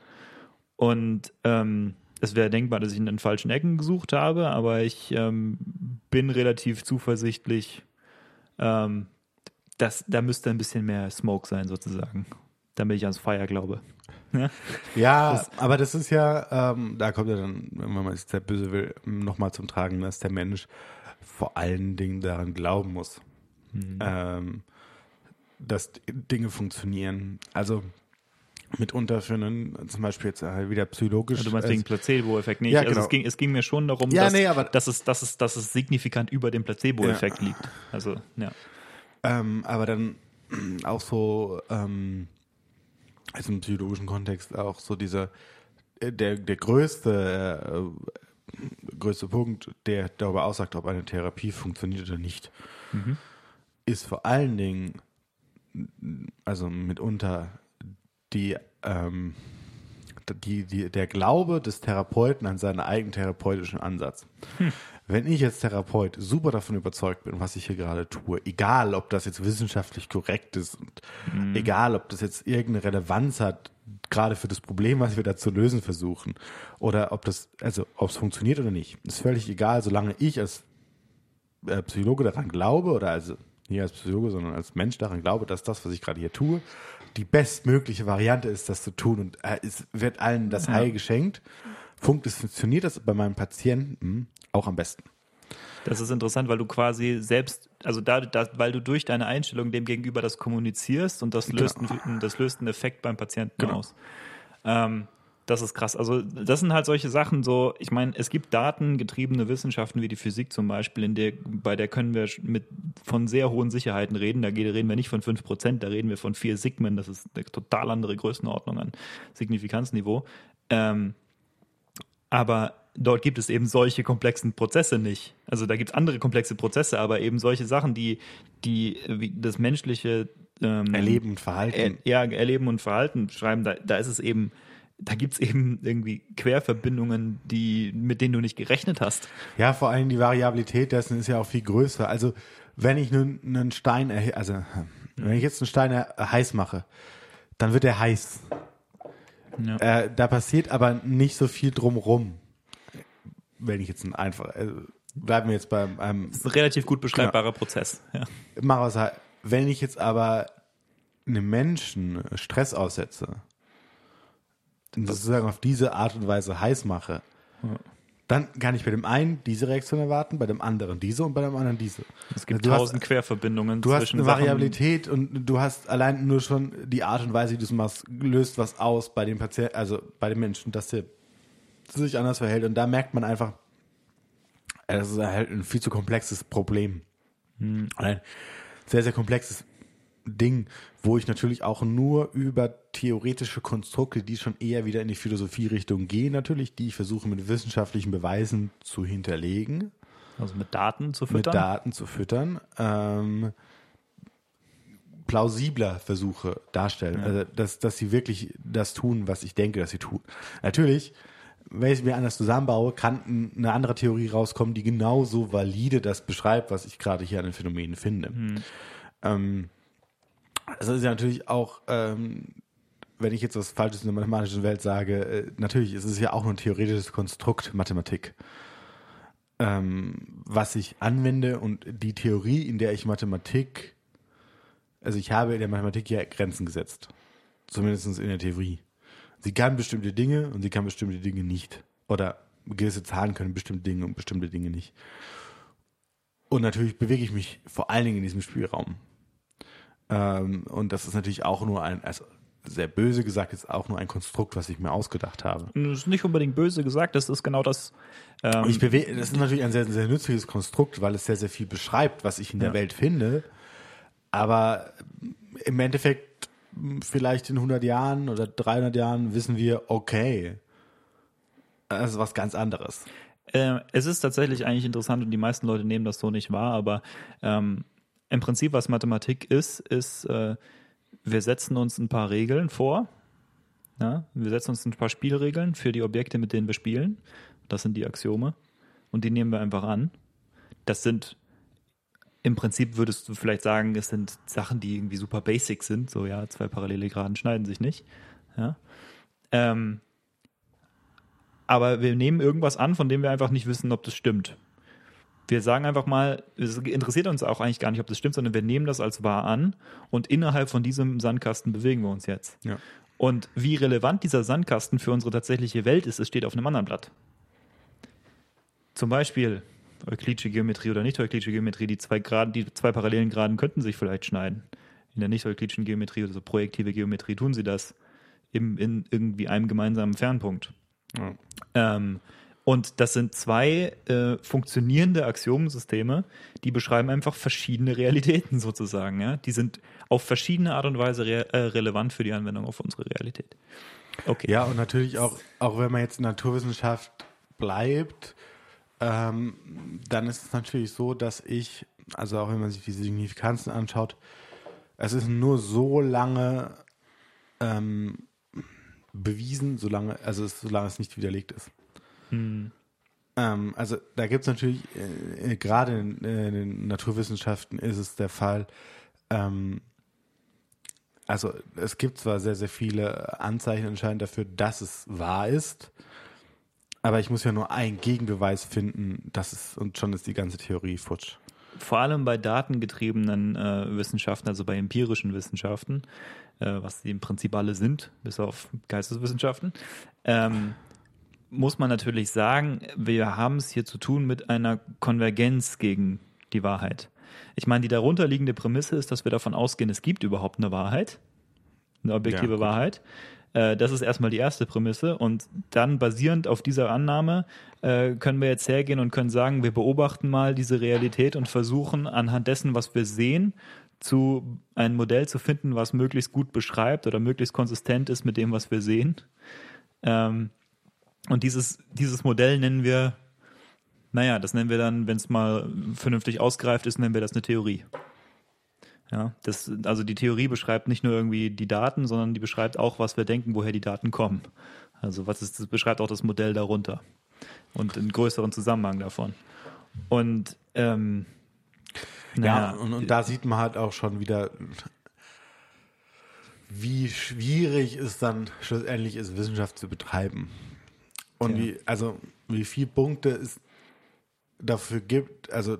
S2: Und ähm, es wäre denkbar, dass ich in den falschen Ecken gesucht habe, aber ich ähm, bin relativ zuversichtlich, dass da müsste ein bisschen mehr Smoke sein, sozusagen, damit ich ans Feuer glaube. Ja?
S1: Ja, aber das ist ja, ähm, da kommt ja dann, wenn man es sehr böse will, nochmal zum Tragen, dass der Mensch vor allen Dingen daran glauben muss, ähm, dass Dinge funktionieren. Also mitunter für einen, zum Beispiel jetzt äh, wieder psychologisch.
S2: Du meinst wegen Placebo-Effekt nicht.
S1: Ja,
S2: Also
S1: genau.
S2: es ging, es ging mir schon darum,
S1: Ja,
S2: dass,
S1: nee,
S2: dass, es, dass, es, dass es signifikant über dem Placebo-Effekt liegt. Also, ja.
S1: Ähm, aber dann auch so, ähm, also im psychologischen Kontext auch so dieser, äh, der, der größte, äh, größte Punkt, der darüber aussagt, ob eine Therapie funktioniert oder nicht, ist vor allen Dingen, also mitunter die, ähm, die, die, der Glaube des Therapeuten an seinen eigenen therapeutischen Ansatz. Wenn ich als Therapeut super davon überzeugt bin, was ich hier gerade tue, egal ob das jetzt wissenschaftlich korrekt ist und egal ob das jetzt irgendeine Relevanz hat, gerade für das Problem, was wir da zu lösen versuchen, oder ob das, also ob es funktioniert oder nicht, ist völlig egal, solange ich als äh, Psychologe daran glaube, oder also nicht als Psychologe, sondern als Mensch daran glaube, dass das, was ich gerade hier tue, die bestmögliche Variante ist, das zu tun. Und äh, es wird allen das Heil geschenkt. Funkt, es funktioniert das bei meinem Patienten auch am besten.
S2: Das ist interessant, weil du quasi selbst, also da, da, weil du durch deine Einstellung dem gegenüber das kommunizierst und das löst, einen, das löst einen Effekt beim Patienten
S1: Genau.
S2: aus. Ähm, das ist krass. Also das sind halt solche Sachen so, ich meine, es gibt datengetriebene Wissenschaften wie die Physik zum Beispiel, in der, bei der können wir mit von sehr hohen Sicherheiten reden. Da reden wir nicht von 5%, da reden wir von 4 Sigmen. Das ist eine total andere Größenordnung an Signifikanzniveau. Ähm, aber dort gibt es eben solche komplexen Prozesse nicht. Also da gibt es andere komplexe Prozesse, aber eben solche Sachen, die, die das menschliche ähm,
S1: Erleben und Verhalten.
S2: er, ja, Erleben und Verhalten schreiben, da, da ist es eben, da gibt es eben irgendwie Querverbindungen, die, mit denen du nicht gerechnet hast.
S1: Ja, vor allem die Variabilität dessen ist ja auch viel größer. Also wenn ich nun einen Stein, also hm, wenn ich jetzt einen Stein heiß mache, dann wird er heiß.
S2: Ja.
S1: Äh, da passiert aber nicht so viel drumrum. Wenn ich jetzt ein einfach, äh, bleiben wir jetzt beim einem
S2: Das ist ein relativ gut beschreibbarer Prozess. Ja.
S1: mach was halt. Wenn ich jetzt aber einem Menschen Stress aussetze und sozusagen auf diese Art und Weise heiß mache, dann kann ich bei dem einen diese Reaktion erwarten, bei dem anderen diese und bei dem anderen diese.
S2: Es gibt
S1: Du hast-
S2: tausend Querverbindungen
S1: Du hast
S2: zwischen
S1: eine
S2: Sachen.
S1: Variabilität und du hast allein nur schon die Art und Weise, wie du es machst, löst was aus bei dem Patienten, also bei dem Menschen, dass der sich anders verhält. Und da merkt man einfach, äh, das ist halt ein viel zu komplexes Problem. Ein sehr, sehr komplexes Ding, wo ich natürlich auch nur über theoretische Konstrukte, die schon eher wieder in die Philosophie-Richtung gehen, natürlich, die ich versuche mit wissenschaftlichen Beweisen zu hinterlegen
S2: Also mit Daten zu
S1: mit
S2: füttern.
S1: Daten zu füttern, ähm, plausibler Versuche darstellen, also dass, dass sie wirklich das tun, was ich denke, dass sie tun. Natürlich wenn ich es mir anders zusammenbaue, kann eine andere Theorie rauskommen, die genauso valide das beschreibt, was ich gerade hier an den Phänomenen finde.
S2: Hm.
S1: Ähm, es ist ja natürlich auch, ähm, wenn ich jetzt was Falsches in der mathematischen Welt sage, äh, natürlich ist es ja auch nur ein theoretisches Konstrukt Mathematik, ähm, was ich anwende und die Theorie, in der ich Mathematik, also ich habe in der Mathematik ja Grenzen gesetzt, zumindest in der Theorie. Sie kann bestimmte Dinge und sie kann bestimmte Dinge nicht. Oder gewisse Zahlen können bestimmte Dinge und bestimmte Dinge nicht. Und natürlich bewege ich mich vor allen Dingen in diesem Spielraum. Ähm, und das ist natürlich auch nur ein, also sehr böse gesagt, ist auch nur ein Konstrukt, was ich mir ausgedacht habe.
S2: Das ist nicht unbedingt böse gesagt, das ist genau das. Ähm,
S1: Ich bewege, das ist natürlich ein sehr, sehr nützliches Konstrukt, weil es sehr, sehr viel beschreibt, was ich in der
S2: Ja.
S1: Welt finde. Aber im Endeffekt, vielleicht in 100 Jahren oder 300 Jahren wissen wir, okay, das ist was ganz anderes.
S2: Äh, es ist tatsächlich eigentlich interessant und die meisten Leute nehmen das so nicht wahr, aber ähm, im Prinzip, was Mathematik ist, ist, äh, wir setzen uns ein paar Regeln vor. Ja? Wir setzen uns ein paar Spielregeln für die Objekte, mit denen wir spielen. Das sind die Axiome. Und die nehmen wir einfach an. Das sind im Prinzip würdest du vielleicht sagen, es sind Sachen, die irgendwie super basic sind. So, ja, zwei parallele Geraden schneiden sich nicht. Ja. Ähm, aber wir nehmen irgendwas an, von dem wir einfach nicht wissen, ob das stimmt. Wir sagen einfach mal, es interessiert uns auch eigentlich gar nicht, ob das stimmt, sondern wir nehmen das als wahr an und innerhalb von diesem Sandkasten bewegen wir uns jetzt.
S1: Ja.
S2: Und wie relevant dieser Sandkasten für unsere tatsächliche Welt ist, es steht auf einem anderen Blatt. Zum Beispiel euklidische Geometrie oder nicht euklidische Geometrie, die zwei, Graden, die zwei parallelen Graden könnten sich vielleicht schneiden. In der nicht euklidischen Geometrie oder so projektive Geometrie tun sie das im, in irgendwie einem gemeinsamen Fernpunkt.
S1: Ja.
S2: Ähm, und das sind zwei äh, funktionierende Axiomensysteme, die beschreiben einfach verschiedene Realitäten sozusagen. Ja? Die sind auf verschiedene Art und Weise re äh, relevant für die Anwendung auf unsere Realität. Okay.
S1: Ja, und natürlich auch, auch wenn man jetzt in Naturwissenschaft bleibt, ähm, dann ist es natürlich so, dass ich, also auch wenn man sich diese Signifikanzen anschaut, es ist nur so lange ähm, bewiesen, solange, also es, solange es nicht widerlegt ist.
S2: Hm.
S1: Ähm, also da gibt es natürlich, äh, äh, gerade in, äh, in den Naturwissenschaften ist es der Fall, ähm, also es gibt zwar sehr, sehr viele Anzeichen anscheinend dafür, dass es wahr ist, aber ich muss ja nur einen Gegenbeweis finden, dass es, und schon ist die ganze Theorie futsch.
S2: Vor allem bei datengetriebenen äh, Wissenschaften, also bei empirischen Wissenschaften, äh, was die im Prinzip alle sind, bis auf Geisteswissenschaften, ähm, muss man natürlich sagen, wir haben es hier zu tun mit einer Konvergenz gegen die Wahrheit. Ich meine, die darunterliegende Prämisse ist, dass wir davon ausgehen, es gibt überhaupt eine Wahrheit, eine objektive
S1: Ja.
S2: Wahrheit. Äh, Das ist erstmal die erste Prämisse. Und dann basierend auf dieser Annahme äh, können wir jetzt hergehen und können sagen, wir beobachten mal diese Realität und versuchen anhand dessen, was wir sehen, zu ein Modell zu finden, was möglichst gut beschreibt oder möglichst konsistent ist mit dem, was wir sehen. Ähm, und dieses, dieses Modell nennen wir, naja, das nennen wir dann, wenn es mal vernünftig ausgereift ist, nennen wir das eine Theorie. Ja, das, also die Theorie beschreibt nicht nur irgendwie die Daten, sondern die beschreibt auch, was wir denken, woher die Daten kommen. Also was ist, das beschreibt auch das Modell darunter und einen größeren Zusammenhang davon. Und ähm,
S1: Ja,
S2: naja,
S1: und, und da sieht man halt auch schon wieder, wie schwierig es dann schlussendlich ist, Wissenschaft zu betreiben. Und
S2: Ja.
S1: wie, also wie viel Punkte es dafür gibt, also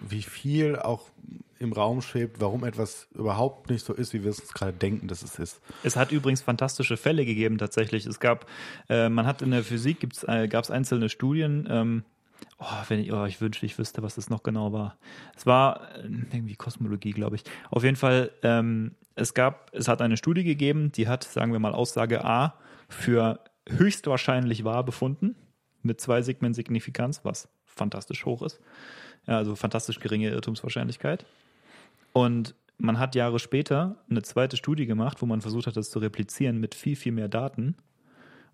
S1: wie viel auch im Raum schwebt, warum etwas überhaupt nicht so ist, wie wir es uns gerade denken, dass es ist.
S2: Es hat übrigens fantastische Fälle gegeben tatsächlich. Es gab, äh, man hat in der Physik äh, gab es einzelne Studien. Ähm, oh, wenn ich, oh, ich wünschte, ich wüsste, was das noch genau war. Es war äh, irgendwie Kosmologie, glaube ich. Auf jeden Fall, ähm, es gab, es hat eine Studie gegeben, die hat, sagen wir mal, Aussage A für höchstwahrscheinlich wahr befunden mit zwei Segment Signifikanz, was fantastisch hoch ist. Also fantastisch geringe Irrtumswahrscheinlichkeit. Und man hat Jahre später eine zweite Studie gemacht, wo man versucht hat, das zu replizieren mit viel, viel mehr Daten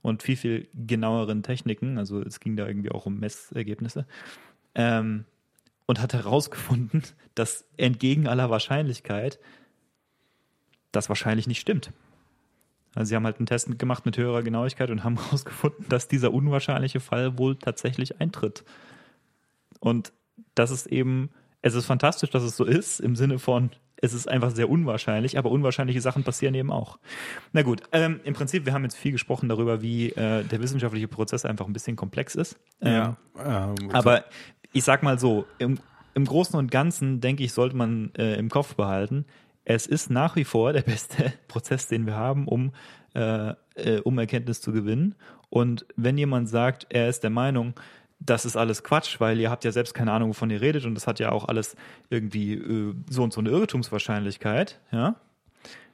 S2: und viel, viel genaueren Techniken. Also es ging da irgendwie auch um Messergebnisse. Ähm, und hat herausgefunden, dass entgegen aller Wahrscheinlichkeit das wahrscheinlich nicht stimmt. Also sie haben halt einen Test gemacht mit höherer Genauigkeit und haben herausgefunden, dass dieser unwahrscheinliche Fall wohl tatsächlich eintritt. Und das ist eben, es ist fantastisch, dass es so ist, im Sinne von, es ist einfach sehr unwahrscheinlich, aber unwahrscheinliche Sachen passieren eben auch. Na gut, ähm, im Prinzip, wir haben jetzt viel gesprochen darüber, wie äh, der wissenschaftliche Prozess einfach ein bisschen komplex ist. Ähm,
S1: ähm,
S2: aber ich sag mal so, im, im Großen und Ganzen, denke ich, sollte man äh, im Kopf behalten, es ist nach wie vor der beste Prozess, den wir haben, um, äh, äh, um Erkenntnis zu gewinnen. Und wenn jemand sagt, er ist der Meinung, das ist alles Quatsch, weil ihr habt ja selbst keine Ahnung, wovon ihr redet und das hat ja auch alles irgendwie äh, so und so eine Irrtumswahrscheinlichkeit, ja.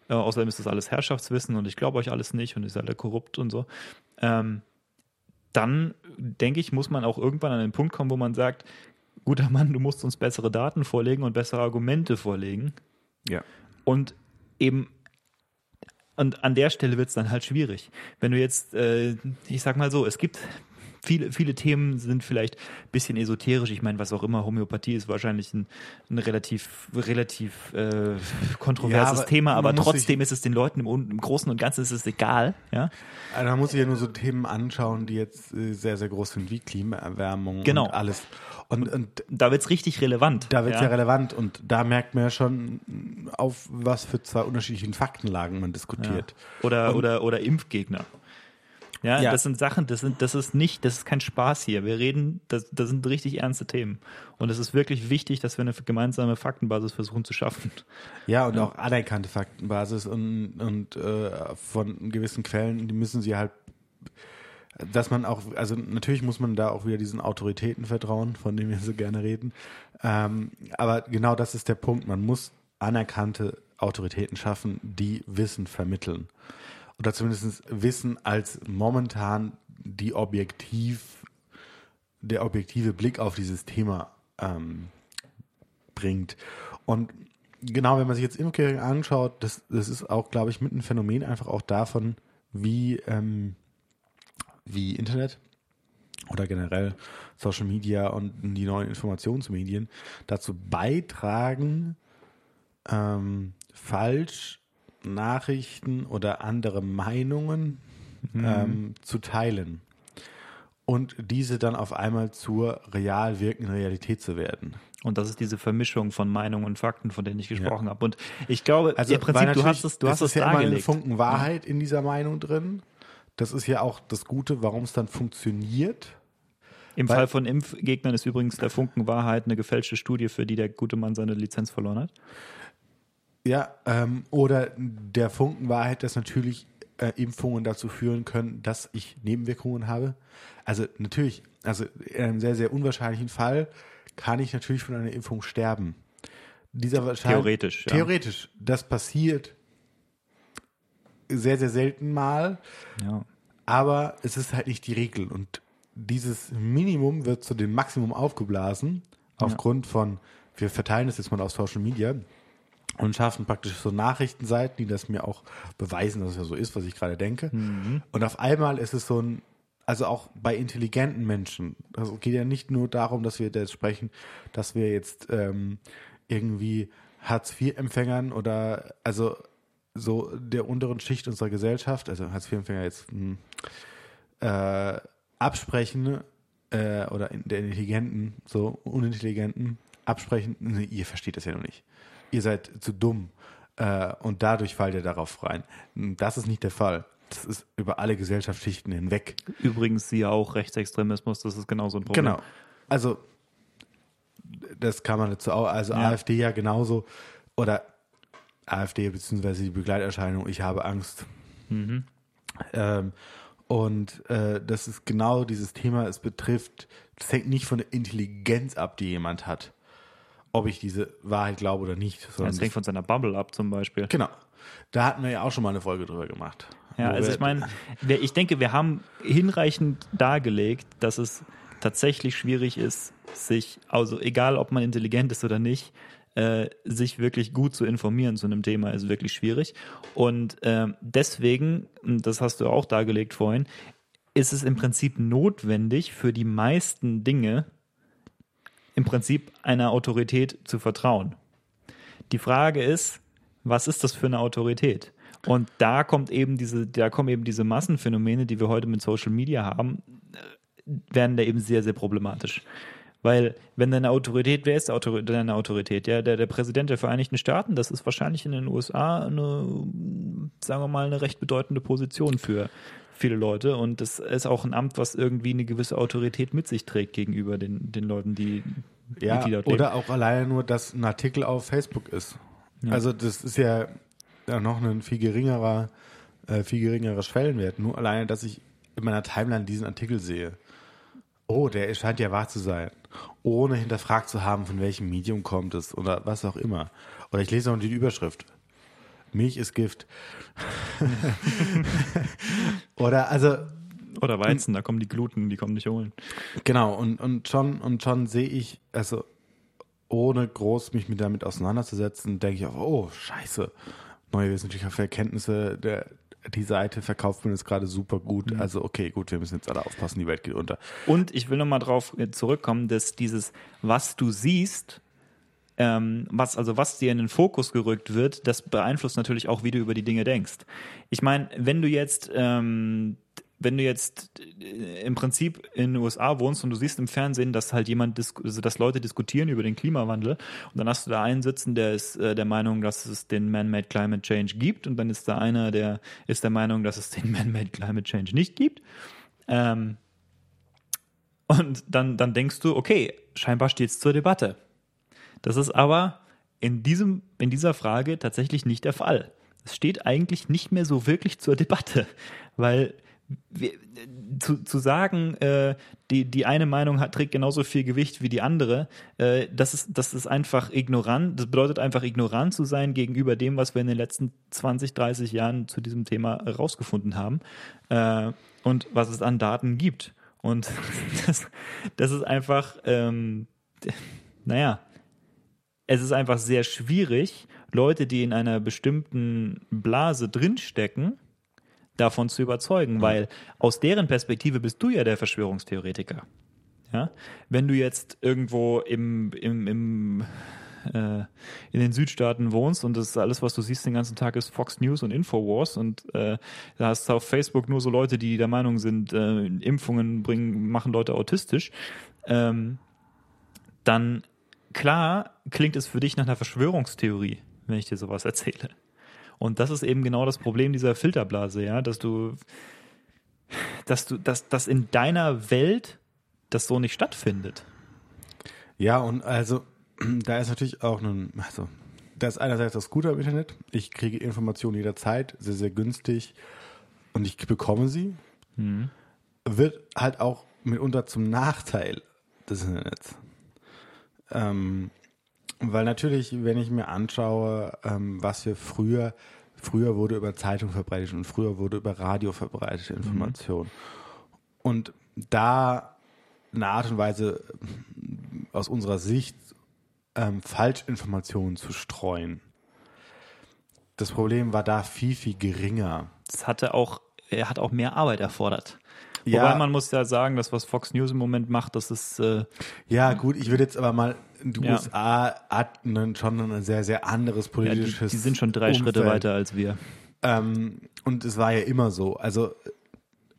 S2: Äh, außerdem ist das alles Herrschaftswissen und ich glaube euch alles nicht und ihr seid alle korrupt und so. Ähm, dann denke ich, muss man auch irgendwann an den Punkt kommen, wo man sagt, guter Mann, du musst uns bessere Daten vorlegen und bessere Argumente vorlegen.
S1: ja.
S2: Und eben, und an der Stelle wird es dann halt schwierig. Wenn du jetzt, äh, ich sag mal so, es gibt viele, viele Themen sind vielleicht ein bisschen esoterisch. Ich meine, was auch immer, Homöopathie ist wahrscheinlich ein, ein relativ, relativ äh, kontroverses
S1: Ja, aber
S2: Thema, aber trotzdem ist es den Leuten im, im Großen und Ganzen ist es egal. Ja?
S1: Also man muss sich ja nur so Themen anschauen, die jetzt äh, sehr, sehr groß sind, wie Klimaerwärmung
S2: Genau.
S1: und alles. Und, und
S2: Da wird's richtig relevant.
S1: da wird es
S2: ja.
S1: ja. relevant und da merkt man ja schon, auf was für zwei unterschiedlichen Faktenlagen man diskutiert.
S2: Oder, oder, oder Impfgegner. Ja,
S1: Ja.
S2: das sind Sachen, das sind, das ist nicht, das ist kein Spaß hier. Wir reden, das, das sind richtig ernste Themen. Und es ist wirklich wichtig, dass wir eine gemeinsame Faktenbasis versuchen zu schaffen.
S1: Ja, und auch anerkannte Faktenbasis und, und äh, von gewissen Quellen, die müssen sie halt, dass man auch, also natürlich muss man da auch wieder diesen Autoritäten vertrauen, von denen wir so gerne reden. Ähm, aber genau das ist der Punkt. Man muss anerkannte Autoritäten schaffen, die Wissen vermitteln. Oder zumindest Wissen als momentan die objektiv, der objektive Blick auf dieses Thema ähm, bringt. Und genau, wenn man sich jetzt Impfgegner anschaut, das, das ist auch, glaube ich, mit ein Phänomen einfach auch davon, wie, ähm, wie Internet oder generell Social Media und die neuen Informationsmedien dazu beitragen, ähm, falsch Nachrichten oder andere Meinungen ähm, zu teilen und diese dann auf einmal zur real wirkenden Realität zu werden.
S2: Und das ist diese Vermischung von Meinungen und Fakten, von denen ich gesprochen habe. Und ich glaube,
S1: Also
S2: im Prinzip, du hast es, du hast es
S1: ist ja immer ein
S2: dargelegt.
S1: Funken Wahrheit in dieser Meinung drin. Das ist ja auch das Gute, warum es dann funktioniert.
S2: Im
S1: weil-
S2: Fall von Impfgegnern ist übrigens der Funken Wahrheit eine gefälschte Studie, für die der gute Mann seine Lizenz verloren hat.
S1: Ja, ähm, oder der Funken Wahrheit, dass natürlich äh, Impfungen dazu führen können, dass ich Nebenwirkungen habe. Also natürlich, also in einem sehr, sehr unwahrscheinlichen Fall kann ich natürlich von einer Impfung sterben. Dieser wahrscheinlich,
S2: Theoretisch, ja.
S1: Theoretisch. Das passiert sehr, sehr selten mal.
S2: Ja.
S1: aber es ist halt nicht die Regel und dieses Minimum wird zu dem Maximum aufgeblasen aufgrund von wir verteilen das jetzt mal auf Social Media und schaffen praktisch so Nachrichtenseiten, die das mir auch beweisen, dass es ja so ist, was ich gerade denke. Und auf einmal ist es so ein, also auch bei intelligenten Menschen, also es geht ja nicht nur darum, dass wir jetzt sprechen, dass wir jetzt ähm, irgendwie Hartz-IV-Empfängern oder also so der unteren Schicht unserer Gesellschaft, also Hartz-IV-Empfänger jetzt hm, äh, absprechen äh, oder in der intelligenten, so unintelligenten absprechen, nee, ihr versteht das ja noch nicht. Ihr seid zu dumm äh, und dadurch fallt ihr darauf rein. Das ist nicht der Fall. Das ist über alle Gesellschaftsschichten hinweg.
S2: Übrigens, sie auch Rechtsextremismus, das ist genauso ein Problem.
S1: Genau. Also das kann man dazu auch, also
S2: Ja.
S1: AfD ja genauso oder AfD beziehungsweise die Begleiterscheinung, ich habe Angst.
S2: Mhm.
S1: Ähm, und äh, das ist genau dieses Thema, es betrifft, das hängt nicht von der Intelligenz ab, die jemand hat, ob ich diese Wahrheit glaube oder nicht.
S2: Das hängt von seiner Bubble ab zum Beispiel.
S1: genau. Da hatten wir ja auch schon mal eine Folge drüber gemacht.
S2: Ja, also ich meine, ich denke, wir haben hinreichend dargelegt, dass es tatsächlich schwierig ist, sich, also egal ob man intelligent ist oder nicht, äh, sich wirklich gut zu informieren zu einem Thema ist wirklich schwierig. Und ähm, deswegen, das hast du auch dargelegt vorhin, ist es im Prinzip notwendig für die meisten Dinge im Prinzip einer Autorität zu vertrauen. Die Frage ist, was ist das für eine Autorität? Und da kommt eben diese, da kommen eben diese Massenphänomene, die wir heute mit Social Media haben, äh, werden da eben sehr, sehr problematisch. Weil, wenn deine Autorität, wer ist deine Autorität? Ja, der, der Präsident der Vereinigten Staaten, das ist wahrscheinlich in den USA eine, sagen wir mal, eine recht bedeutende Position für viele Leute. Und das ist auch ein Amt, was irgendwie eine gewisse Autorität mit sich trägt gegenüber den, den Leuten, die,
S1: Ja,
S2: die dort leben.
S1: oder auch alleine nur, dass ein Artikel auf Facebook ist.
S2: Ja.
S1: Also das ist ja, noch ein viel geringerer, äh, viel geringerer Schwellenwert. Nur alleine, dass ich in meiner Timeline diesen Artikel sehe. Oh, der scheint ja wahr zu sein. Ohne hinterfragt zu haben, von welchem Medium kommt es oder was auch immer. Oder ich lese noch die Überschrift. Milch ist Gift. oder also
S2: Oder Weizen, da kommen die Gluten, die kommen nicht holen.
S1: Genau, und, und schon, und schon sehe ich, also ohne groß mich mit damit auseinanderzusetzen, denke ich auch, oh, scheiße, neue wissenschaftliche Erkenntnisse, der, die Seite verkauft mir jetzt gerade super gut. Also okay, gut, wir müssen jetzt alle aufpassen, die Welt geht unter.
S2: Und ich will nochmal drauf äh, zurückkommen, dass dieses, was du siehst, ähm, was, also was dir in den Fokus gerückt wird, das beeinflusst natürlich auch, wie du über die Dinge denkst. Ich meine, wenn du jetzt, ähm, wenn du jetzt äh, im Prinzip in den USA wohnst und du siehst im Fernsehen, dass halt jemand, also dass Leute diskutieren über den Klimawandel und dann hast du da einen sitzen, der ist äh, der Meinung, dass es den Man-Made Climate Change gibt und dann ist da einer, der ist der Meinung, dass es den Man-Made Climate Change nicht gibt. Ähm, und dann, dann denkst du, okay, scheinbar steht es zur Debatte. Das ist aber in, diesem, in dieser Frage tatsächlich nicht der Fall. Es steht eigentlich nicht mehr so wirklich zur Debatte, weil wir, zu, zu sagen, äh, die, die eine Meinung hat, trägt genauso viel Gewicht wie die andere, äh, das, ist, das ist einfach ignorant. Das bedeutet einfach ignorant zu sein gegenüber dem, was wir in den letzten 20, 30 Jahren zu diesem Thema herausgefunden haben äh, und was es an Daten gibt. Und das, das ist einfach, ähm, naja, es ist einfach sehr schwierig, Leute, die in einer bestimmten Blase drinstecken, davon zu überzeugen, weil aus deren Perspektive bist du ja der Verschwörungstheoretiker. Ja? Wenn du jetzt irgendwo im, im, im äh, in den Südstaaten wohnst und das ist alles, was du siehst den ganzen Tag, ist Fox News und Infowars und äh, da hast du auf Facebook nur so Leute, die der Meinung sind, äh, Impfungen bringen, machen Leute autistisch, ähm, dann klar klingt es für dich nach einer Verschwörungstheorie, wenn ich dir sowas erzähle. Und das ist eben genau das Problem dieser Filterblase, ja, dass du, dass du, dass, dass in deiner Welt das so nicht stattfindet.
S1: Ja, und also da ist natürlich auch ein, also da ist einerseits das Gute am Internet. Ich kriege Informationen jederzeit, sehr, sehr günstig und ich bekomme sie. Wird halt auch mitunter zum Nachteil des Internets. Ähm, weil natürlich, wenn ich mir anschaue, ähm, was wir früher, früher wurde über Zeitung verbreitet und früher wurde über Radio verbreitete Information. Und da eine Art und Weise aus unserer Sicht ähm, Falschinformationen zu streuen. Das Problem war da viel, viel geringer.
S2: Das hatte auch, er hat auch mehr Arbeit erfordert.
S1: Ja.
S2: Wobei man muss ja sagen, dass was Fox News im Moment macht, das ist äh,
S1: Ja, gut, ich würde jetzt aber mal, die
S2: Ja.
S1: USA hat einen, schon ein sehr, sehr anderes
S2: ja, die,
S1: politisches
S2: die sind schon drei Schritte
S1: Umfeld.
S2: weiter als wir.
S1: Ähm, und es war ja immer so. Also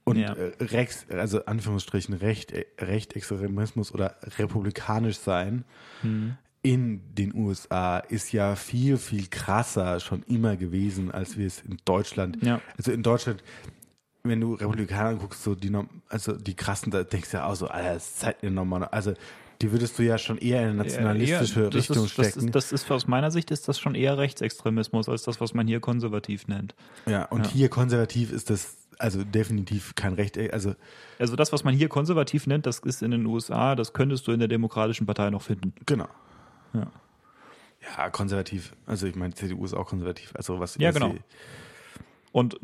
S1: und
S2: Ja.
S1: äh, Rechts, also Anführungsstrichen Recht, äh, Rechtextremismus oder republikanisch sein
S2: Hm.
S1: in den USA ist ja viel, viel krasser schon immer gewesen, als wir es in Deutschland.
S2: Ja.
S1: Also in Deutschland, wenn du Republikaner guckst, so die, also die krassen, da denkst du ja auch so, Alter, das ist Zeit nochmal. Also die würdest du ja schon eher in eine nationalistische
S2: Ja, das
S1: Richtung
S2: ist, das
S1: stecken.
S2: ist, das ist aus meiner Sicht ist das schon eher Rechtsextremismus als das, was man hier konservativ nennt.
S1: ja, und
S2: Ja.
S1: hier konservativ ist das also definitiv kein Recht, also
S2: Also das, was man hier konservativ nennt, das ist in den USA, das könntest du in der Demokratischen Partei noch finden.
S1: Genau.
S2: Ja.
S1: Ja, konservativ. Also ich meine, CDU ist auch konservativ. Also was
S2: Ja, genau.
S1: sie-
S2: Und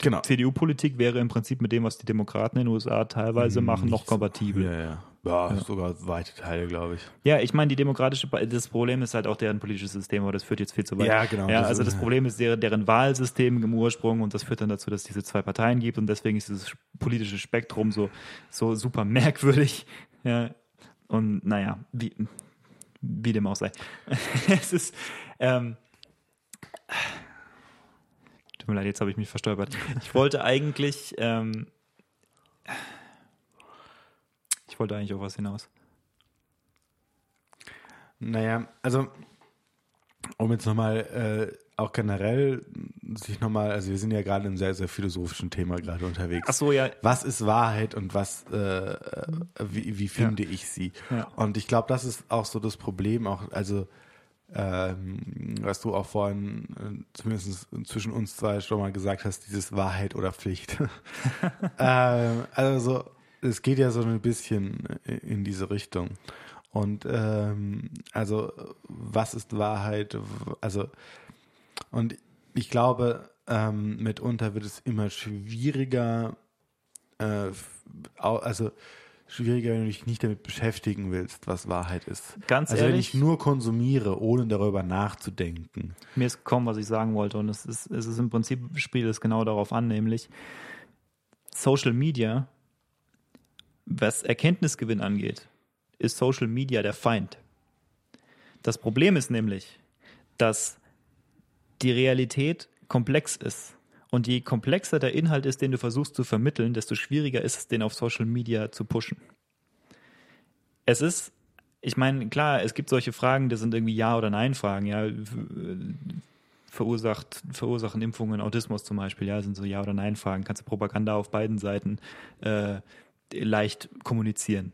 S1: Genau.
S2: CDU-Politik wäre im Prinzip mit dem, was die Demokraten in den USA teilweise machen, noch kompatibel.
S1: Ja, ja. Ja, sogar weite Teile, glaube ich.
S2: Ja, ich meine, die demokratische, das Problem ist halt auch deren politisches System, aber das führt jetzt viel zu weit.
S1: Ja, genau,
S2: Ja, also das Problem ist deren, deren Wahlsystem im Ursprung und das führt dann dazu, dass es diese zwei Parteien gibt und deswegen ist dieses politische Spektrum so, so super merkwürdig. Ja, und naja, wie, wie dem auch sei. es ist, ähm, Tut mir leid, jetzt habe ich mich verstolpert. Ich wollte eigentlich, ähm, ich wollte eigentlich auf was hinaus.
S1: Naja, also um jetzt nochmal äh, auch generell sich nochmal, also wir sind ja gerade im sehr, sehr philosophischen Thema gerade unterwegs.
S2: Ach so, ja.
S1: Was ist Wahrheit und was, äh, wie, wie finde ich sie?
S2: Ja.
S1: Und ich glaube, das ist auch so das Problem, auch, also ähm, was du auch vorhin äh, zumindest zwischen uns zwei schon mal gesagt hast, dieses Wahrheit oder Pflicht. ähm, also es geht ja so ein bisschen in diese Richtung. Und ähm, also was ist Wahrheit? Also und ich glaube, ähm, mitunter wird es immer schwieriger, äh, also schwieriger, wenn du dich nicht damit beschäftigen willst, was Wahrheit ist.
S2: Ganz
S1: also wenn
S2: ehrlich?
S1: ich nur konsumiere, ohne darüber nachzudenken.
S2: Mir ist gekommen, was ich sagen wollte. Und es ist, es ist im Prinzip, spielt es genau darauf an, nämlich Social Media, was Erkenntnisgewinn angeht, ist Social Media der Feind. Das Problem ist nämlich, dass die Realität komplex ist. Und je komplexer der Inhalt ist, den du versuchst zu vermitteln, desto schwieriger ist es, den auf Social Media zu pushen. Es ist, ich meine, klar, es gibt solche Fragen, das sind irgendwie Ja- oder Nein-Fragen, ja. Verursacht, verursachen Impfungen Autismus zum Beispiel, ja, sind so Ja- oder Nein-Fragen. Kannst du Propaganda auf beiden Seiten äh, leicht kommunizieren.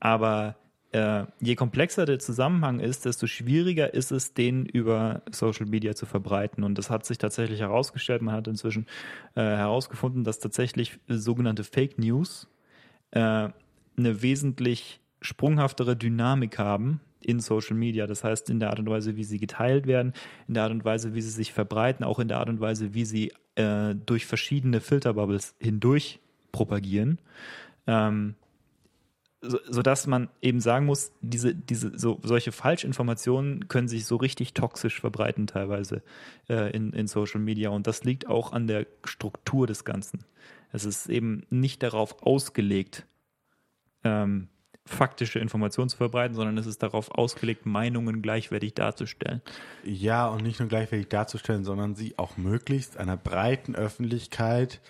S2: Aber äh, je komplexer der Zusammenhang ist, desto schwieriger ist es, den über Social Media zu verbreiten. Und das hat sich tatsächlich herausgestellt. Man hat inzwischen äh, herausgefunden, dass tatsächlich sogenannte Fake News äh, eine wesentlich sprunghaftere Dynamik haben in Social Media. Das heißt, in der Art und Weise, wie sie geteilt werden, in der Art und Weise, wie sie sich verbreiten, auch in der Art und Weise, wie sie äh, durch verschiedene Filterbubbles hindurch propagieren. Ähm, so, sodass man eben sagen muss, diese, diese, so, solche Falschinformationen können sich so richtig toxisch verbreiten teilweise äh, in, in Social Media. Und das liegt auch an der Struktur des Ganzen. Es ist eben nicht darauf ausgelegt, ähm, faktische Informationen zu verbreiten, sondern es ist darauf ausgelegt, Meinungen gleichwertig darzustellen.
S1: Ja, und nicht nur gleichwertig darzustellen, sondern sie auch möglichst einer breiten Öffentlichkeit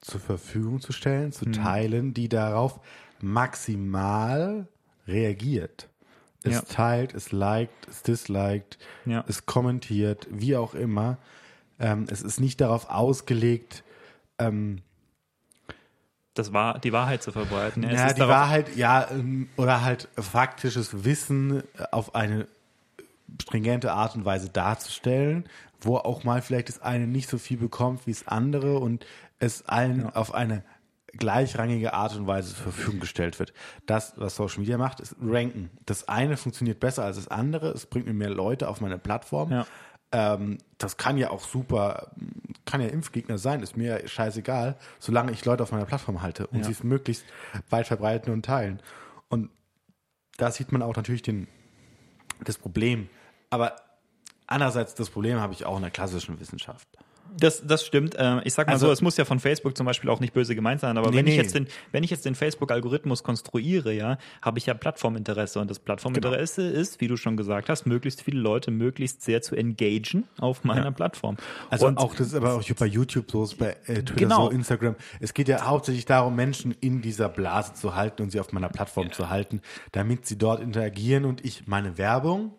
S1: zur Verfügung zu stellen, zu teilen, die darauf maximal reagiert. Es
S2: Ja.
S1: teilt, es liked, es disliked,
S2: Ja.
S1: es kommentiert, wie auch immer. Ähm, es ist nicht darauf ausgelegt, ähm,
S2: Das war die Wahrheit zu verbreiten. Es
S1: ja, die Wahrheit, ja, ähm, oder halt faktisches Wissen äh, auf eine stringente Art und Weise darzustellen, wo auch mal vielleicht das eine nicht so viel bekommt wie das andere und es allen auf eine gleichrangige Art und Weise zur Verfügung gestellt wird. Das, was Social Media macht, ist ranken. Das eine funktioniert besser als das andere. Es bringt mir mehr Leute auf meine Plattform.
S2: Ja.
S1: Ähm, das kann ja auch super, kann ja Impfgegner sein, ist mir scheißegal, solange ich Leute auf meiner Plattform halte und
S2: Ja.
S1: sie es möglichst weit verbreiten und teilen. Und da sieht man auch natürlich den, das Problem. Aber andererseits, das Problem habe ich auch in der klassischen Wissenschaft.
S2: Das, das stimmt. Äh, Ich sag mal
S1: Also-
S2: so, es muss ja von Facebook zum Beispiel auch nicht böse gemeint sein, aber
S1: Nee,
S2: wenn ich
S1: nee.
S2: jetzt den, wenn ich jetzt den Facebook-Algorithmus konstruiere, ja, habe ich ja Plattforminteresse und das Plattforminteresse
S1: Genau.
S2: ist, wie du schon gesagt hast, möglichst viele Leute möglichst sehr zu engagen auf meiner Plattform.
S1: Also
S2: und
S1: auch das ist aber auch bei YouTube so, bei äh, Twitter
S2: Genau.
S1: so, Instagram. Es geht ja hauptsächlich darum, Menschen in dieser Blase zu halten und sie auf meiner Plattform zu halten, damit sie dort interagieren und ich meine Werbung,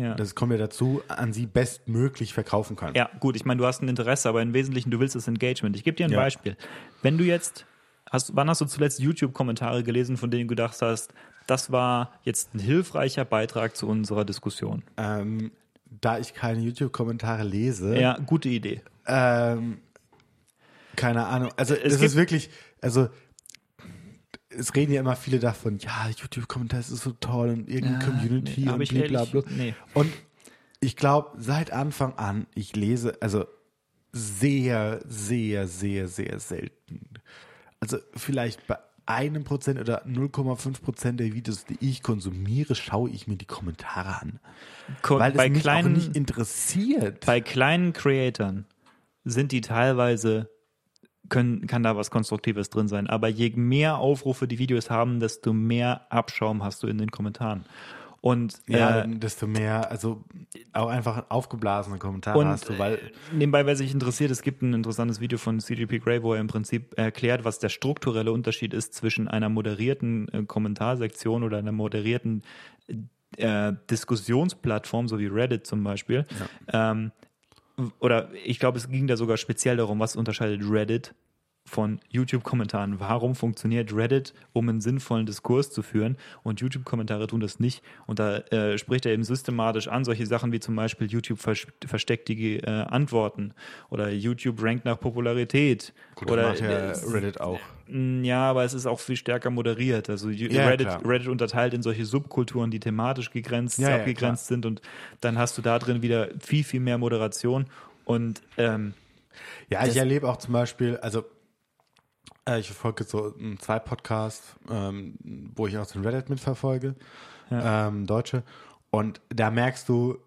S2: ja.
S1: das kommt ja dazu, an sie bestmöglich verkaufen kann.
S2: Ja, gut, ich meine, du hast ein Interesse, aber im Wesentlichen, du willst das Engagement. Ich gebe dir ein
S1: Ja.
S2: Beispiel. Wenn du jetzt, hast, wann hast du zuletzt YouTube-Kommentare gelesen, von denen du gedacht hast, das war jetzt ein hilfreicher Beitrag zu unserer Diskussion?
S1: Ähm, da ich keine YouTube-Kommentare lese,
S2: Ja, gute Idee.
S1: Ähm, keine Ahnung. Also es, ist wirklich, also es reden ja immer viele davon, ja, YouTube-Kommentar ist so toll und irgendeine
S2: Ja,
S1: Community
S2: nee,
S1: und blablabla.
S2: nee.
S1: Und ich glaube, seit Anfang an, ich lese, also sehr, sehr, sehr, sehr selten. Also vielleicht bei einem Prozent oder 0,5 Prozent der Videos, die ich konsumiere, schaue ich mir die Kommentare an.
S2: Ko-
S1: Weil es
S2: bei
S1: mich
S2: kleinen,
S1: auch nicht interessiert.
S2: bei kleinen Creatoren sind die teilweise können, kann da was Konstruktives drin sein. Aber je mehr Aufrufe die Videos haben, desto mehr Abschaum hast du in den Kommentaren. Und
S1: Ja,
S2: äh,
S1: desto mehr, also auch einfach aufgeblasene Kommentare
S2: und
S1: hast du, weil
S2: äh, nebenbei, wer sich interessiert, es gibt ein interessantes Video von CGP Grey, wo er im Prinzip erklärt, was der strukturelle Unterschied ist zwischen einer moderierten äh, Kommentarsektion oder einer moderierten äh, Diskussionsplattform, so wie Reddit zum Beispiel. Ähm, oder ich glaube, es ging da sogar speziell darum, was unterscheidet Reddit von YouTube-Kommentaren. Warum funktioniert Reddit, um einen sinnvollen Diskurs zu führen und YouTube-Kommentare tun das nicht? Und da äh, spricht er eben systematisch an, solche Sachen wie zum Beispiel YouTube vers versteckt die äh, Antworten oder YouTube rankt nach Popularität.
S1: Gut,
S2: oder
S1: das macht ja
S2: äh,
S1: Reddit auch.
S2: Ja, aber es ist auch viel stärker moderiert. Also
S1: Ja,
S2: Reddit. Reddit unterteilt in solche Subkulturen, die thematisch gegrenzt,
S1: Ja, ja,
S2: abgegrenzt sind und dann hast du da drin wieder viel, viel mehr Moderation und ähm,
S1: Ja, ich erlebe auch zum Beispiel, also ich verfolge so ähm, zwei Podcasts, ähm, wo ich auch den Reddit mitverfolge, ähm, Deutsche. Und da merkst du,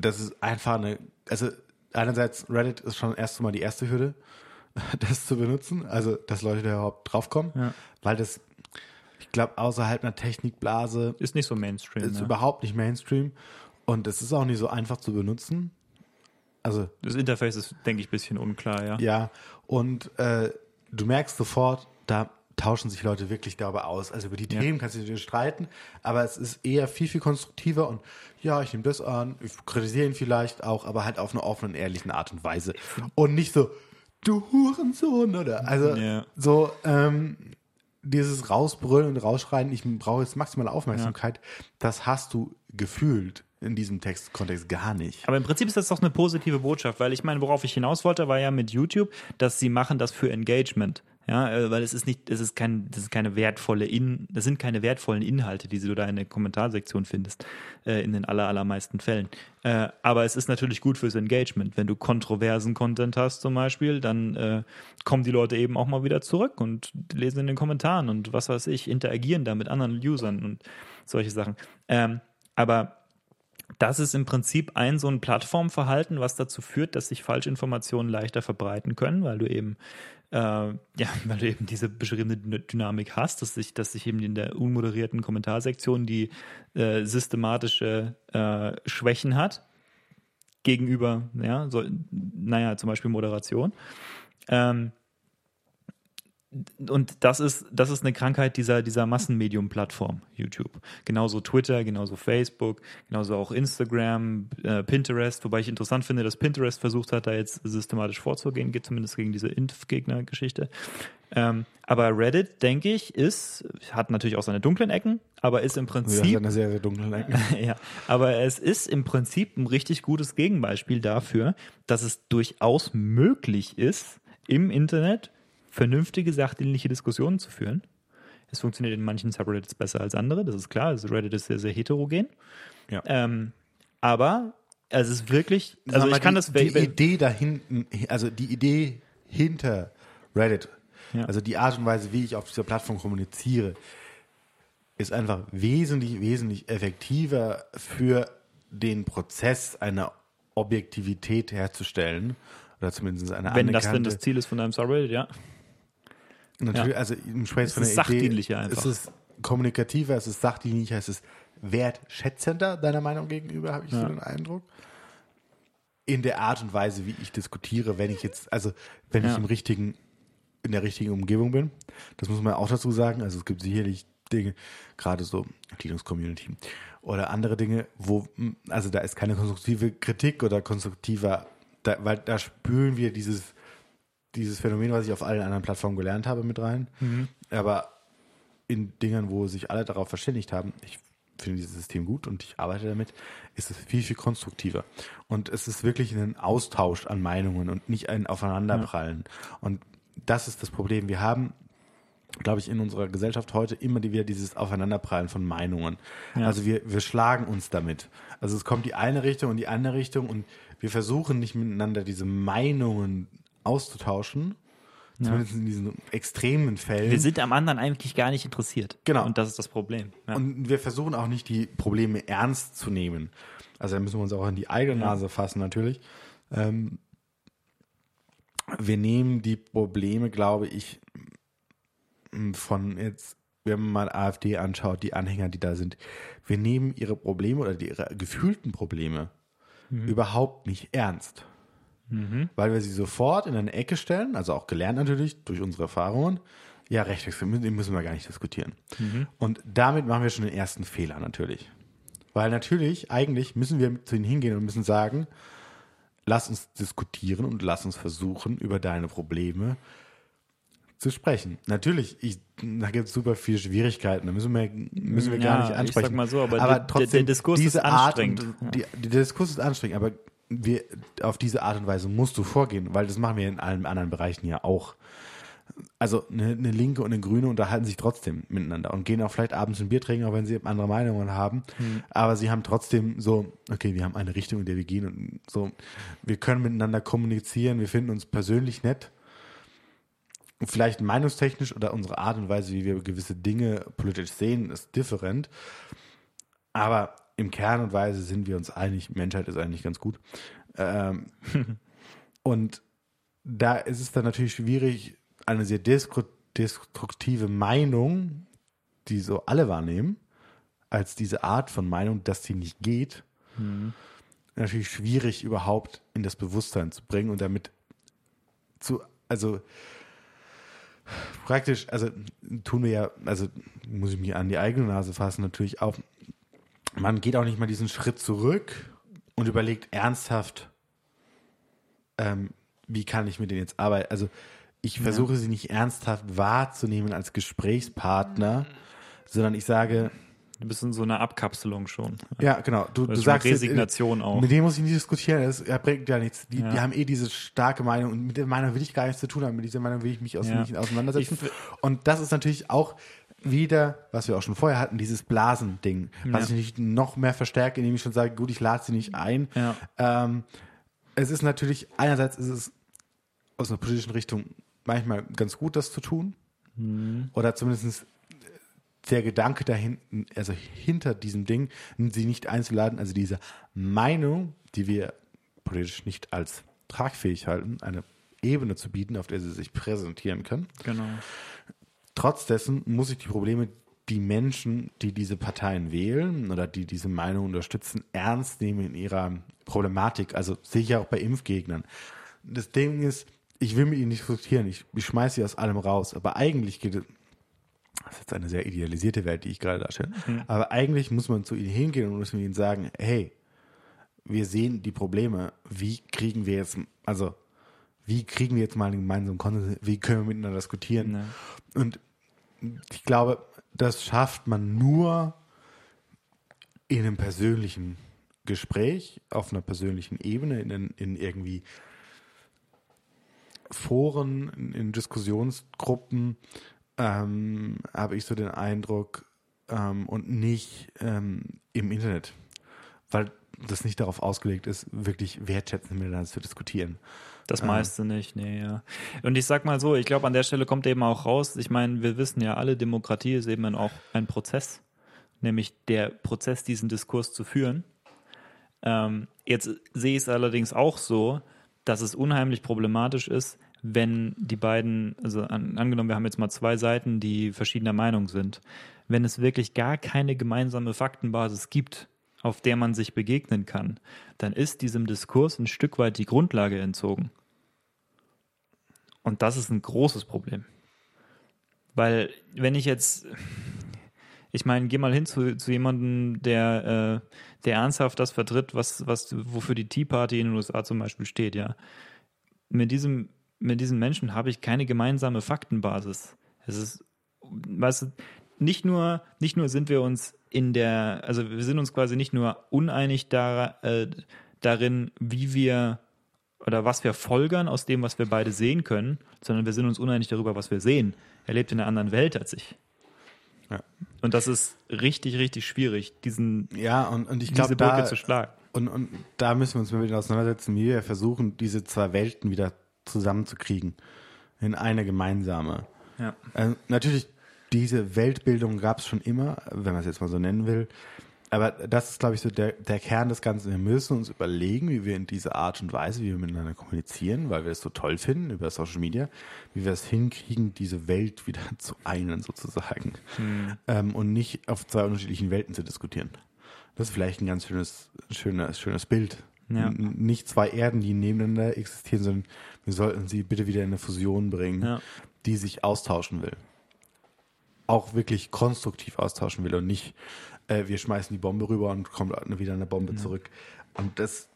S1: das ist einfach eine, also einerseits Reddit ist schon erst mal die erste Hürde, das zu benutzen, also dass Leute da überhaupt draufkommen,
S2: Ja.
S1: weil das, ich glaube, außerhalb einer Technikblase
S2: ist nicht so Mainstream.
S1: ist
S2: ja.
S1: überhaupt nicht Mainstream und es ist auch nicht so einfach zu benutzen. Also
S2: Das Interface ist, denke ich, ein bisschen unklar, ja.
S1: ja, und äh, du merkst sofort, da tauschen sich Leute wirklich darüber aus. Also über die
S2: Ja.
S1: Themen kannst du dir streiten, aber es ist eher viel, viel konstruktiver und ja, ich nehme das an, ich kritisiere ihn vielleicht auch, aber halt auf eine offene, ehrlichen Art und Weise. Und nicht so, du Hurensohn, oder? Also
S2: Ja.
S1: so, ähm, dieses Rausbrüllen und Rausschreien, ich brauche jetzt maximale Aufmerksamkeit, das hast du gefühlt in diesem Textkontext gar nicht.
S2: Aber im Prinzip ist das doch eine positive Botschaft, weil ich meine, worauf ich hinaus wollte, war ja mit YouTube, dass sie machen das für Engagement. Ja, äh, weil es ist nicht, es ist kein, das ist keine wertvolle In, das sind keine wertvollen Inhalte, die du da in der Kommentarsektion findest, äh, in den aller, allermeisten Fällen. Äh, aber es ist natürlich gut fürs Engagement. Wenn du kontroversen Content hast zum Beispiel, dann äh, kommen die Leute eben auch mal wieder zurück und lesen in den Kommentaren und was weiß ich, interagieren da mit anderen Usern und solche Sachen. Ähm, aber das ist im Prinzip ein so ein Plattformverhalten, was dazu führt, dass sich Falschinformationen leichter verbreiten können, weil du eben äh, ja, weil du eben diese beschriebene Dyn- Dynamik hast, dass sich, dass sich eben in der unmoderierten Kommentarsektion die äh, systematische äh, Schwächen hat gegenüber, ja, so, naja, zum Beispiel Moderation. Ähm, und das ist, das ist eine Krankheit dieser, dieser Massenmedium-Plattform, YouTube. Genauso Twitter, genauso Facebook, genauso auch Instagram, äh, Pinterest, wobei ich interessant finde, dass Pinterest versucht hat, da jetzt systematisch vorzugehen, geht zumindest gegen diese Impfgegner-Geschichte. Ähm, aber Reddit, denke ich, ist, hat natürlich auch seine dunklen Ecken, aber ist im
S1: Ja,
S2: Prinzip
S1: eine sehr, sehr dunkle Ecken.
S2: ja, aber es ist im Prinzip ein richtig gutes Gegenbeispiel dafür, dass es durchaus möglich ist, im Internet vernünftige, sachdienliche Diskussionen zu führen. Es funktioniert in manchen Subreddits besser als andere, das ist klar. Also Reddit ist sehr, sehr heterogen.
S1: Ja.
S2: Ähm, aber es ist wirklich, also
S1: Sag mal,
S2: ich kann
S1: die,
S2: das,
S1: die Idee dahinten, also die Idee hinter Reddit,
S2: Ja.
S1: also die Art und Weise, wie ich auf dieser Plattform kommuniziere, ist einfach wesentlich, wesentlich effektiver für den Prozess einer Objektivität herzustellen oder zumindest eine
S2: wenn das denn das Ziel ist von deinem Subreddit, ja.
S1: Natürlich, also im Sprechen von
S2: ist
S1: der Idee,
S2: sachdienlicher einfach.
S1: Es ist kommunikativer, es ist sachdienlicher, es ist wertschätzender deiner Meinung gegenüber, habe ich so
S2: Ja.
S1: den Eindruck. In der Art und Weise, wie ich diskutiere, wenn ich jetzt, also wenn
S2: Ja.
S1: ich im richtigen, in der richtigen Umgebung bin. Das muss man auch dazu sagen. Also es gibt sicherlich Dinge, gerade so Linux-Community oder andere Dinge, wo, also da ist keine konstruktive Kritik oder konstruktiver, da, weil da spüren wir dieses dieses Phänomen, was ich auf allen anderen Plattformen gelernt habe, mit rein. Aber in Dingern, wo sich alle darauf verständigt haben, ich finde dieses System gut und ich arbeite damit, ist es viel, viel konstruktiver. Und es ist wirklich ein Austausch an Meinungen und nicht ein Aufeinanderprallen. Und das ist das Problem. Wir haben, glaube ich, in unserer Gesellschaft heute immer wieder dieses Aufeinanderprallen von Meinungen.
S2: Ja.
S1: Also wir, wir schlagen uns damit. Also es kommt die eine Richtung und die andere Richtung und wir versuchen nicht miteinander diese Meinungen auszutauschen. Zumindest in diesen extremen Fällen.
S2: Wir sind am anderen eigentlich gar nicht interessiert.
S1: Genau.
S2: Und das ist das Problem. Ja.
S1: Und wir versuchen auch nicht, die Probleme ernst zu nehmen. Also da müssen wir uns auch in die eigene Nase fassen, natürlich. Ähm, wir nehmen die Probleme, glaube ich, von jetzt wenn man mal AfD anschaut, die Anhänger, die da sind, wir nehmen ihre Probleme oder die, ihre gefühlten Probleme überhaupt nicht ernst. Weil wir sie sofort in eine Ecke stellen, also auch gelernt natürlich durch unsere Erfahrungen. Ja, Rechtsextremismus, den müssen wir gar nicht diskutieren. Und damit machen wir schon den ersten Fehler natürlich. Weil natürlich, eigentlich müssen wir zu ihnen hingehen und müssen sagen, lass uns diskutieren und lass uns versuchen, über deine Probleme zu sprechen. Natürlich, ich, da gibt es super viele Schwierigkeiten, da müssen wir, müssen wir gar
S2: Ja,
S1: nicht
S2: ich
S1: ansprechen.
S2: sag mal so, aber der-
S1: trotzdem,
S2: der Diskurs
S1: diese
S2: ist
S1: Art
S2: anstrengend.
S1: Und, die, die, der Diskurs ist anstrengend, aber wir, auf diese Art und Weise musst du vorgehen, weil das machen wir in allen anderen Bereichen ja auch. Also eine, eine Linke und eine Grüne unterhalten sich trotzdem miteinander und gehen auch vielleicht abends ein Bier trinken, auch wenn sie andere Meinungen haben.
S2: Hm.
S1: Aber sie haben trotzdem so, okay, wir haben eine Richtung, in der wir gehen und so, wir können miteinander kommunizieren, wir finden uns persönlich nett. Vielleicht meinungstechnisch oder unsere Art und Weise, wie wir gewisse Dinge politisch sehen, ist different. Aber im Kern und Weise sind wir uns einig, Menschheit ist eigentlich ganz gut. Ähm, und da ist es dann natürlich schwierig, eine sehr destruktive Meinung, die so alle wahrnehmen, als diese Art von Meinung, dass sie nicht geht, natürlich schwierig überhaupt in das Bewusstsein zu bringen und damit zu, also praktisch, also tun wir ja, also muss ich mich an die eigene Nase fassen, natürlich auch. Man geht auch nicht mal diesen Schritt zurück und überlegt ernsthaft, ähm, wie kann ich mit denen jetzt arbeiten. Also ich versuche sie nicht ernsthaft wahrzunehmen als Gesprächspartner, sondern ich sage,
S2: Du bist in so einer Abkapselung schon.
S1: ja, genau. Du, du sagst
S2: Resignation
S1: äh,
S2: auch.
S1: Mit dem muss ich nicht diskutieren. Das er bringt ja nichts. Die,
S2: Ja.
S1: die haben eh diese starke Meinung und mit der Meinung will ich gar nichts zu tun haben. Mit dieser Meinung will ich mich aus,
S2: Ja.
S1: nicht auseinandersetzen.
S2: Ich
S1: und das ist natürlich auch wieder, was wir auch schon vorher hatten, dieses Blasending, was
S2: Ja.
S1: ich nicht noch mehr verstärke, indem ich schon sage, gut, ich lade sie nicht ein.
S2: Ja.
S1: Ähm, es ist natürlich, einerseits ist es aus einer politischen Richtung manchmal ganz gut, das zu tun.
S2: Mhm.
S1: Oder zumindest der Gedanke dahinten, also hinter diesem Ding, sie nicht einzuladen, also diese Meinung, die wir politisch nicht als tragfähig halten, eine Ebene zu bieten, auf der sie sich präsentieren können.
S2: Genau.
S1: Trotz dessen muss ich die Probleme, die Menschen, die diese Parteien wählen oder die diese Meinung unterstützen, ernst nehmen in ihrer Problematik. Also sehe ich ja auch bei Impfgegnern. Das Ding ist, ich will mit ihnen nicht diskutieren, ich, ich schmeiße sie aus allem raus. Aber eigentlich geht es, das ist jetzt eine sehr idealisierte Welt, die ich gerade darstelle, aber eigentlich muss man zu ihnen hingehen und muss ihnen sagen, hey, wir sehen die Probleme, wie kriegen wir jetzt, also wie kriegen wir jetzt mal einen gemeinsamen Konsens, wie können wir miteinander diskutieren?
S2: Ja.
S1: Und ich glaube, das schafft man nur in einem persönlichen Gespräch, auf einer persönlichen Ebene, in, in irgendwie Foren, in, in Diskussionsgruppen, ähm, habe ich so den Eindruck, ähm, und nicht ähm, im Internet, weil das nicht darauf ausgelegt ist, wirklich wertschätzend miteinander zu diskutieren.
S2: Das meiste nicht, nee, ja. Und ich sag mal so, ich glaube, an der Stelle kommt eben auch raus, ich meine, wir wissen ja alle, Demokratie ist eben auch ein Prozess, nämlich der Prozess, diesen Diskurs zu führen. Ähm, jetzt sehe ich es allerdings auch so, dass es unheimlich problematisch ist, wenn die beiden, also an, angenommen, wir haben jetzt mal zwei Seiten, die verschiedener Meinung sind, wenn es wirklich gar keine gemeinsame Faktenbasis gibt, auf der man sich begegnen kann, dann ist diesem Diskurs ein Stück weit die Grundlage entzogen. Und das ist ein großes Problem. Weil, wenn ich jetzt, ich meine, geh mal hin zu, zu jemandem, der, äh, der ernsthaft das vertritt, was, was, wofür die Tea Party in den USA zum Beispiel steht, ja. Mit diesem, mit diesen Menschen habe ich keine gemeinsame Faktenbasis. Es ist, weißt du, nicht nur, nicht nur sind wir uns in der, also wir sind uns quasi nicht nur uneinig da, äh, darin, wie wir oder was wir folgern aus dem, was wir beide sehen können, sondern wir sind uns uneinig darüber, was wir sehen. Er lebt in einer anderen Welt als ich.
S1: Ja.
S2: Und das ist richtig, richtig schwierig, diesen,
S1: Ja, und, und ich
S2: diese
S1: glaube,
S2: Brücke
S1: da,
S2: zu schlagen.
S1: Und, und da müssen wir uns mal wieder auseinandersetzen, wie wir versuchen, diese zwei Welten wieder zusammenzukriegen. In eine gemeinsame.
S2: Ja.
S1: Äh, natürlich, diese Weltbildung gab es schon immer, wenn man es jetzt mal so nennen will. aber das ist, glaube ich, so der, der Kern des Ganzen. Wir müssen uns überlegen, wie wir in dieser Art und Weise, wie wir miteinander kommunizieren, weil wir es so toll finden über Social Media, wie wir es hinkriegen, diese Welt wieder zu einen sozusagen. Ähm, und nicht auf zwei unterschiedlichen Welten zu diskutieren. Das ist vielleicht ein ganz schönes, schönes, schönes Bild.
S2: Ja.
S1: Nicht zwei Erden, die nebeneinander existieren, sondern wir sollten sie bitte wieder in eine Fusion bringen,
S2: Ja.
S1: die sich austauschen will. Auch wirklich konstruktiv austauschen will und nicht, äh, wir schmeißen die Bombe rüber und kommt wieder eine Bombe zurück. Und das,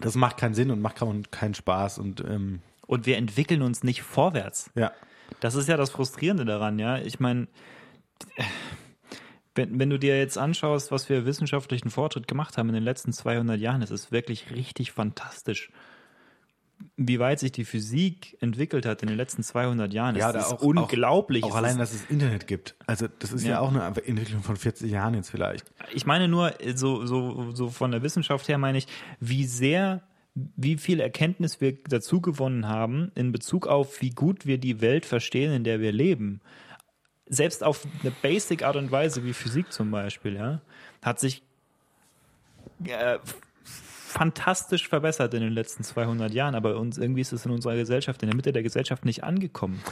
S1: das macht keinen Sinn und macht keinen, keinen Spaß. Und ähm,
S2: Und wir entwickeln uns nicht vorwärts.
S1: ja,
S2: Das ist ja das Frustrierende daran, ja. Ich meine, wenn, wenn du dir jetzt anschaust, was wir wissenschaftlichen Fortschritt gemacht haben in den letzten 200 Jahren, es ist wirklich richtig fantastisch. Wie weit sich die Physik entwickelt hat in den letzten 200 Jahren,
S1: Ja,
S2: das
S1: da
S2: ist
S1: auch-
S2: unglaublich.
S1: auch
S2: Es
S1: allein, dass es Internet gibt. Also das ist ja,
S2: Ja.
S1: auch eine Entwicklung von 40 Jahren jetzt vielleicht.
S2: ich meine nur, so, so, so von der Wissenschaft her meine ich, wie sehr, wie viel Erkenntnis wir dazu gewonnen haben in Bezug auf, wie gut wir die Welt verstehen, in der wir leben. Selbst auf eine basic Art und Weise wie Physik zum Beispiel, ja, hat sich äh, fantastisch verbessert in den letzten 200 Jahren, aber uns irgendwie ist es in unserer Gesellschaft, in der Mitte der Gesellschaft nicht angekommen.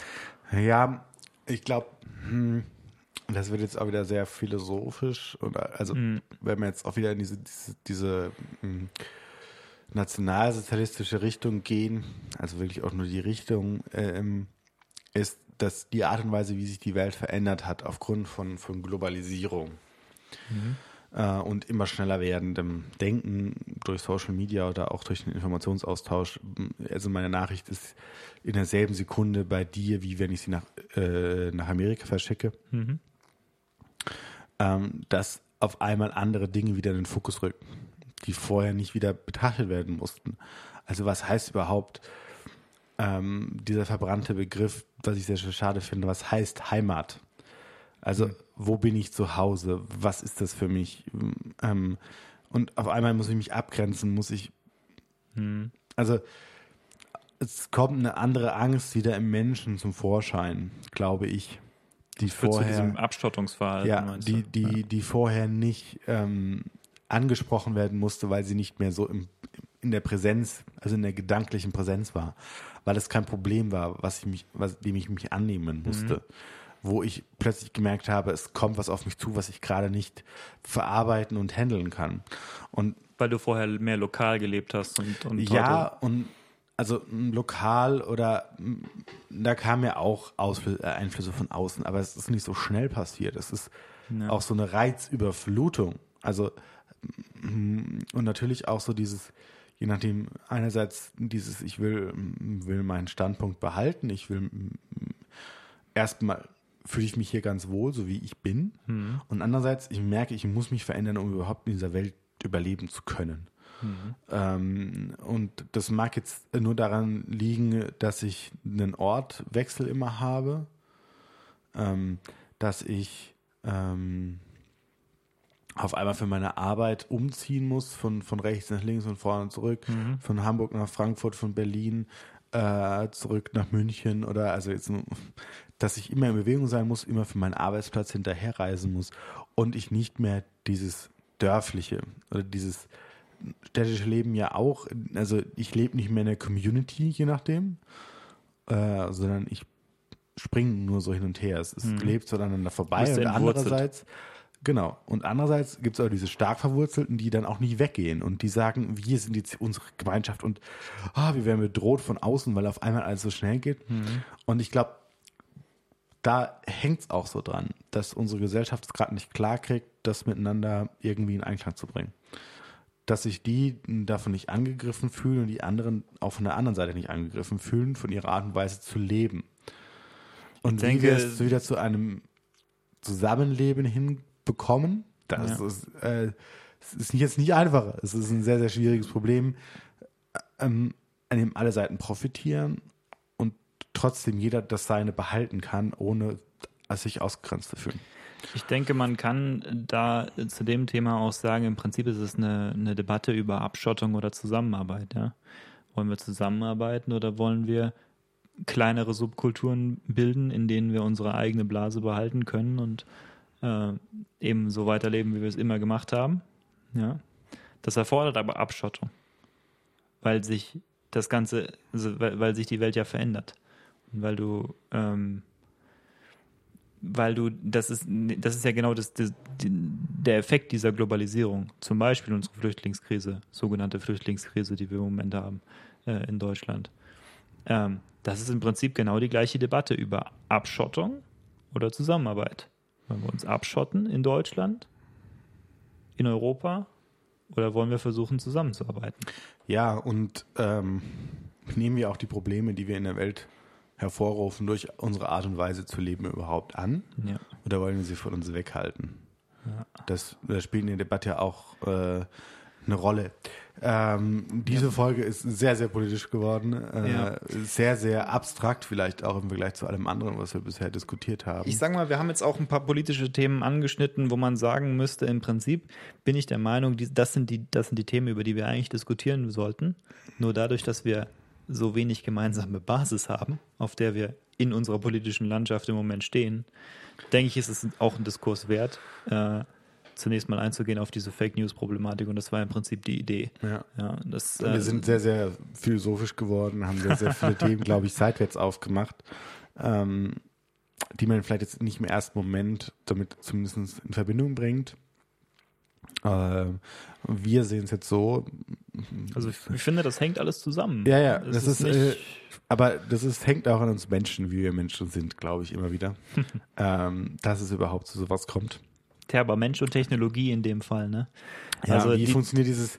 S1: Ja, ich glaube, hm, das wird jetzt auch wieder sehr philosophisch. Und also, wenn wir jetzt auch wieder in diese, diese, diese hm, nationalsozialistische Richtung gehen, also wirklich auch nur die Richtung, ähm, ist, dass die Art und Weise, wie sich die Welt verändert hat, aufgrund von, von Globalisierung äh, und immer schneller werdendem Denken durch Social Media oder auch durch den Informationsaustausch. Also meine Nachricht ist in derselben Sekunde bei dir, wie wenn ich sie nach, äh, nach Amerika verschicke, ähm, dass auf einmal andere Dinge wieder in den Fokus rücken, die vorher nicht wieder betrachtet werden mussten. Also was heißt überhaupt ähm, dieser verbrannte Begriff, was ich sehr schade finde, was heißt Heimat? Also, wo bin ich zu Hause? Was ist das für mich? Ähm, und auf einmal muss ich mich abgrenzen, muss ich. Also, es kommt eine andere Angst wieder im Menschen zum Vorschein, glaube ich. Die
S2: Führt zu diesem
S1: vorher,
S2: Abschottungsverhalten.
S1: ja,
S2: meinst
S1: die,
S2: du?
S1: die, die vorher nicht ähm, angesprochen werden musste, weil sie nicht mehr so im, in der Präsenz, also in der gedanklichen Präsenz war, weil es kein Problem war, was ich mich, was, dem ich mich annehmen musste. Wo ich plötzlich gemerkt habe, es kommt was auf mich zu, was ich gerade nicht verarbeiten und handeln kann. Und
S2: Weil du vorher mehr lokal gelebt hast und, und
S1: ja, und also lokal oder da kamen ja auch Ausflü äh, Einflüsse von außen, aber es ist nicht so schnell passiert. Es ist auch so eine Reizüberflutung. Also und natürlich auch so dieses, je nachdem, einerseits dieses, ich will, will meinen Standpunkt behalten, ich will erstmal fühle ich mich hier ganz wohl, so wie ich bin. Und andererseits, ich merke, ich muss mich verändern, um überhaupt in dieser Welt überleben zu können. Ähm, und das mag jetzt nur daran liegen, dass ich einen Ortwechsel immer habe, ähm, dass ich ähm, auf einmal für meine Arbeit umziehen muss, von, von rechts nach links und vorne zurück, von Hamburg nach Frankfurt, von Berlin äh, zurück nach München oder also jetzt, nur, dass ich immer in Bewegung sein muss, immer für meinen Arbeitsplatz hinterherreisen muss und ich nicht mehr dieses dörfliche oder dieses städtische Leben ja auch, also ich lebe nicht mehr in der Community, je nachdem, äh, sondern ich springe nur so hin und her. Es, es lebt so aneinander vorbei und andererseits, genau, und andererseits gibt es auch diese stark Verwurzelten, die dann auch nicht weggehen und die sagen, wir sind jetzt unsere Gemeinschaft und ah, wir werden bedroht von außen, weil auf einmal alles so schnell geht. Und ich glaube, da hängt es auch so dran, dass unsere Gesellschaft es gerade nicht klar kriegt, das miteinander irgendwie in Einklang zu bringen. Dass sich die davon nicht angegriffen fühlen und die anderen auch von der anderen Seite nicht angegriffen fühlen, von ihrer Art und Weise zu leben. Und
S2: Ich
S1: wie
S2: denke-
S1: wir es wieder zu einem Zusammenleben hinbekommen, das
S2: Ja.
S1: ist, äh, es ist jetzt nicht einfacher. Es ist ein sehr, sehr schwieriges Problem, ähm, an dem alle Seiten profitieren trotzdem jeder das Seine behalten kann, ohne sich ausgegrenzt zu fühlen.
S2: Ich denke, man kann da zu dem Thema auch sagen, im Prinzip ist es eine, eine Debatte über Abschottung oder Zusammenarbeit. Ja? Wollen wir zusammenarbeiten oder wollen wir kleinere Subkulturen bilden, in denen wir unsere eigene Blase behalten können und äh, eben so weiterleben, wie wir es immer gemacht haben. Ja. Das erfordert aber Abschottung, weil sich das Ganze, also weil, weil sich die Welt ja verändert. Weil du, ähm, weil du, das ist, das ist ja genau das, das, der Effekt dieser Globalisierung. Zum Beispiel unsere Flüchtlingskrise, sogenannte Flüchtlingskrise, die wir im Moment haben äh, in Deutschland. Ähm, das ist im Prinzip genau die gleiche Debatte über Abschottung oder Zusammenarbeit. Wollen wir uns abschotten in Deutschland, in Europa oder wollen wir versuchen, zusammenzuarbeiten?
S1: Ja, und ähm, nehmen wir auch die Probleme, die wir in der Welt hervorrufen, durch unsere Art und Weise zu leben überhaupt an?
S2: Ja.
S1: Oder wollen wir sie von uns weghalten? Das, das spielt in der Debatte auch äh, eine Rolle. Ähm, diese ja. Folge ist sehr, sehr politisch geworden. Äh, ja. Sehr, sehr abstrakt, vielleicht auch im Vergleich zu allem anderen, was wir bisher diskutiert haben.
S2: Ich sage mal, wir haben jetzt auch ein paar politische Themen angeschnitten, wo man sagen müsste, im Prinzip bin ich der Meinung, das sind die, das sind die Themen, über die wir eigentlich diskutieren sollten. Nur dadurch, dass wir so wenig gemeinsame Basis haben, auf der wir in unserer politischen Landschaft im Moment stehen, denke ich, ist es auch ein Diskurs wert. Äh, zunächst mal einzugehen auf diese Fake News Problematik und das war im Prinzip die Idee.
S1: Ja.
S2: ja das,
S1: wir äh, sind sehr, sehr philosophisch geworden, haben sehr, sehr viele Themen, glaube ich, seitwärts aufgemacht, ähm, die man vielleicht jetzt nicht im ersten Moment damit zumindest in Verbindung bringt. Äh, wir sehen es jetzt so.
S2: Also ich, ich, finde, das hängt alles zusammen.
S1: Ja, ja, das, das ist, ist äh, aber das ist, hängt auch an uns Menschen, wie wir Menschen sind, glaube ich, immer wieder, ähm, dass es überhaupt zu sowas kommt
S2: terber Mensch und Technologie in dem Fall, ne?
S1: Ja, also wie die, funktioniert dieses,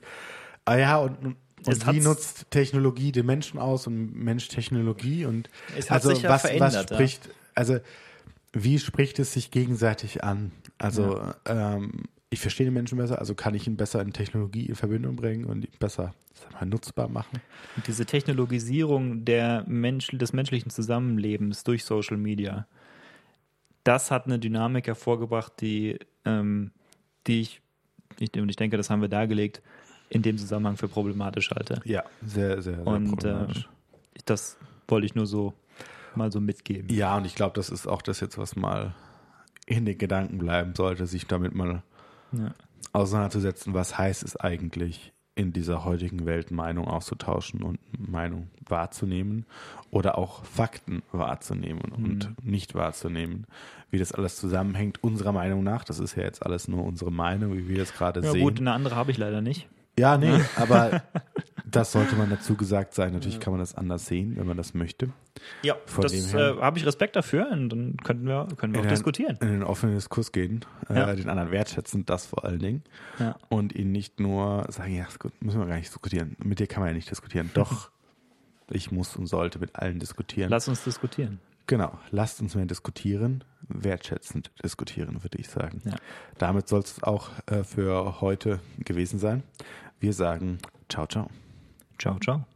S1: ah ja, und, und wie nutzt Technologie den Menschen aus und Mensch Technologie und
S2: es hat also sich ja was,
S1: was spricht, also wie spricht es sich gegenseitig an? Also ja. ähm, ich verstehe den Menschen besser, also kann ich ihn besser in Technologie in Verbindung bringen und ihn besser mal, nutzbar machen.
S2: Und diese Technologisierung der Mensch, des menschlichen Zusammenlebens durch Social Media, das hat eine Dynamik hervorgebracht, die, ähm, die ich, ich, und ich denke, das haben wir dargelegt, in dem Zusammenhang für problematisch halte.
S1: Ja, sehr, sehr, sehr
S2: und, problematisch. Äh, das wollte ich nur so mal so mitgeben.
S1: Ja, und ich glaube, das ist auch das jetzt, was mal in den Gedanken bleiben sollte, sich damit mal ja. auseinanderzusetzen, was heißt es eigentlich, in dieser heutigen Welt Meinung auszutauschen und Meinung wahrzunehmen oder auch Fakten wahrzunehmen und mhm. nicht wahrzunehmen. Wie das alles zusammenhängt, unserer Meinung nach, das ist ja jetzt alles nur unsere Meinung, wie wir das gerade ja, sehen. Ja gut,
S2: eine andere habe ich leider nicht.
S1: Ja, nee, aber das sollte man dazu gesagt sein. Natürlich kann man das anders sehen, wenn man das möchte.
S2: Ja, Von das äh, habe ich Respekt dafür und dann können wir, können wir auch
S1: den,
S2: diskutieren.
S1: In den offenen Diskurs gehen, äh, ja. den anderen wertschätzen, das vor allen Dingen. Ja. Und ihn nicht nur sagen, ja, gut, müssen wir gar nicht diskutieren. Mit dir kann man ja nicht diskutieren. Doch, ich muss und sollte mit allen diskutieren.
S2: Lass uns diskutieren.
S1: Genau, lasst uns mehr diskutieren, wertschätzend diskutieren, würde ich sagen. Ja. Damit soll es auch äh, für heute gewesen sein. Wir sagen ciao, ciao.
S2: Ciao, ciao.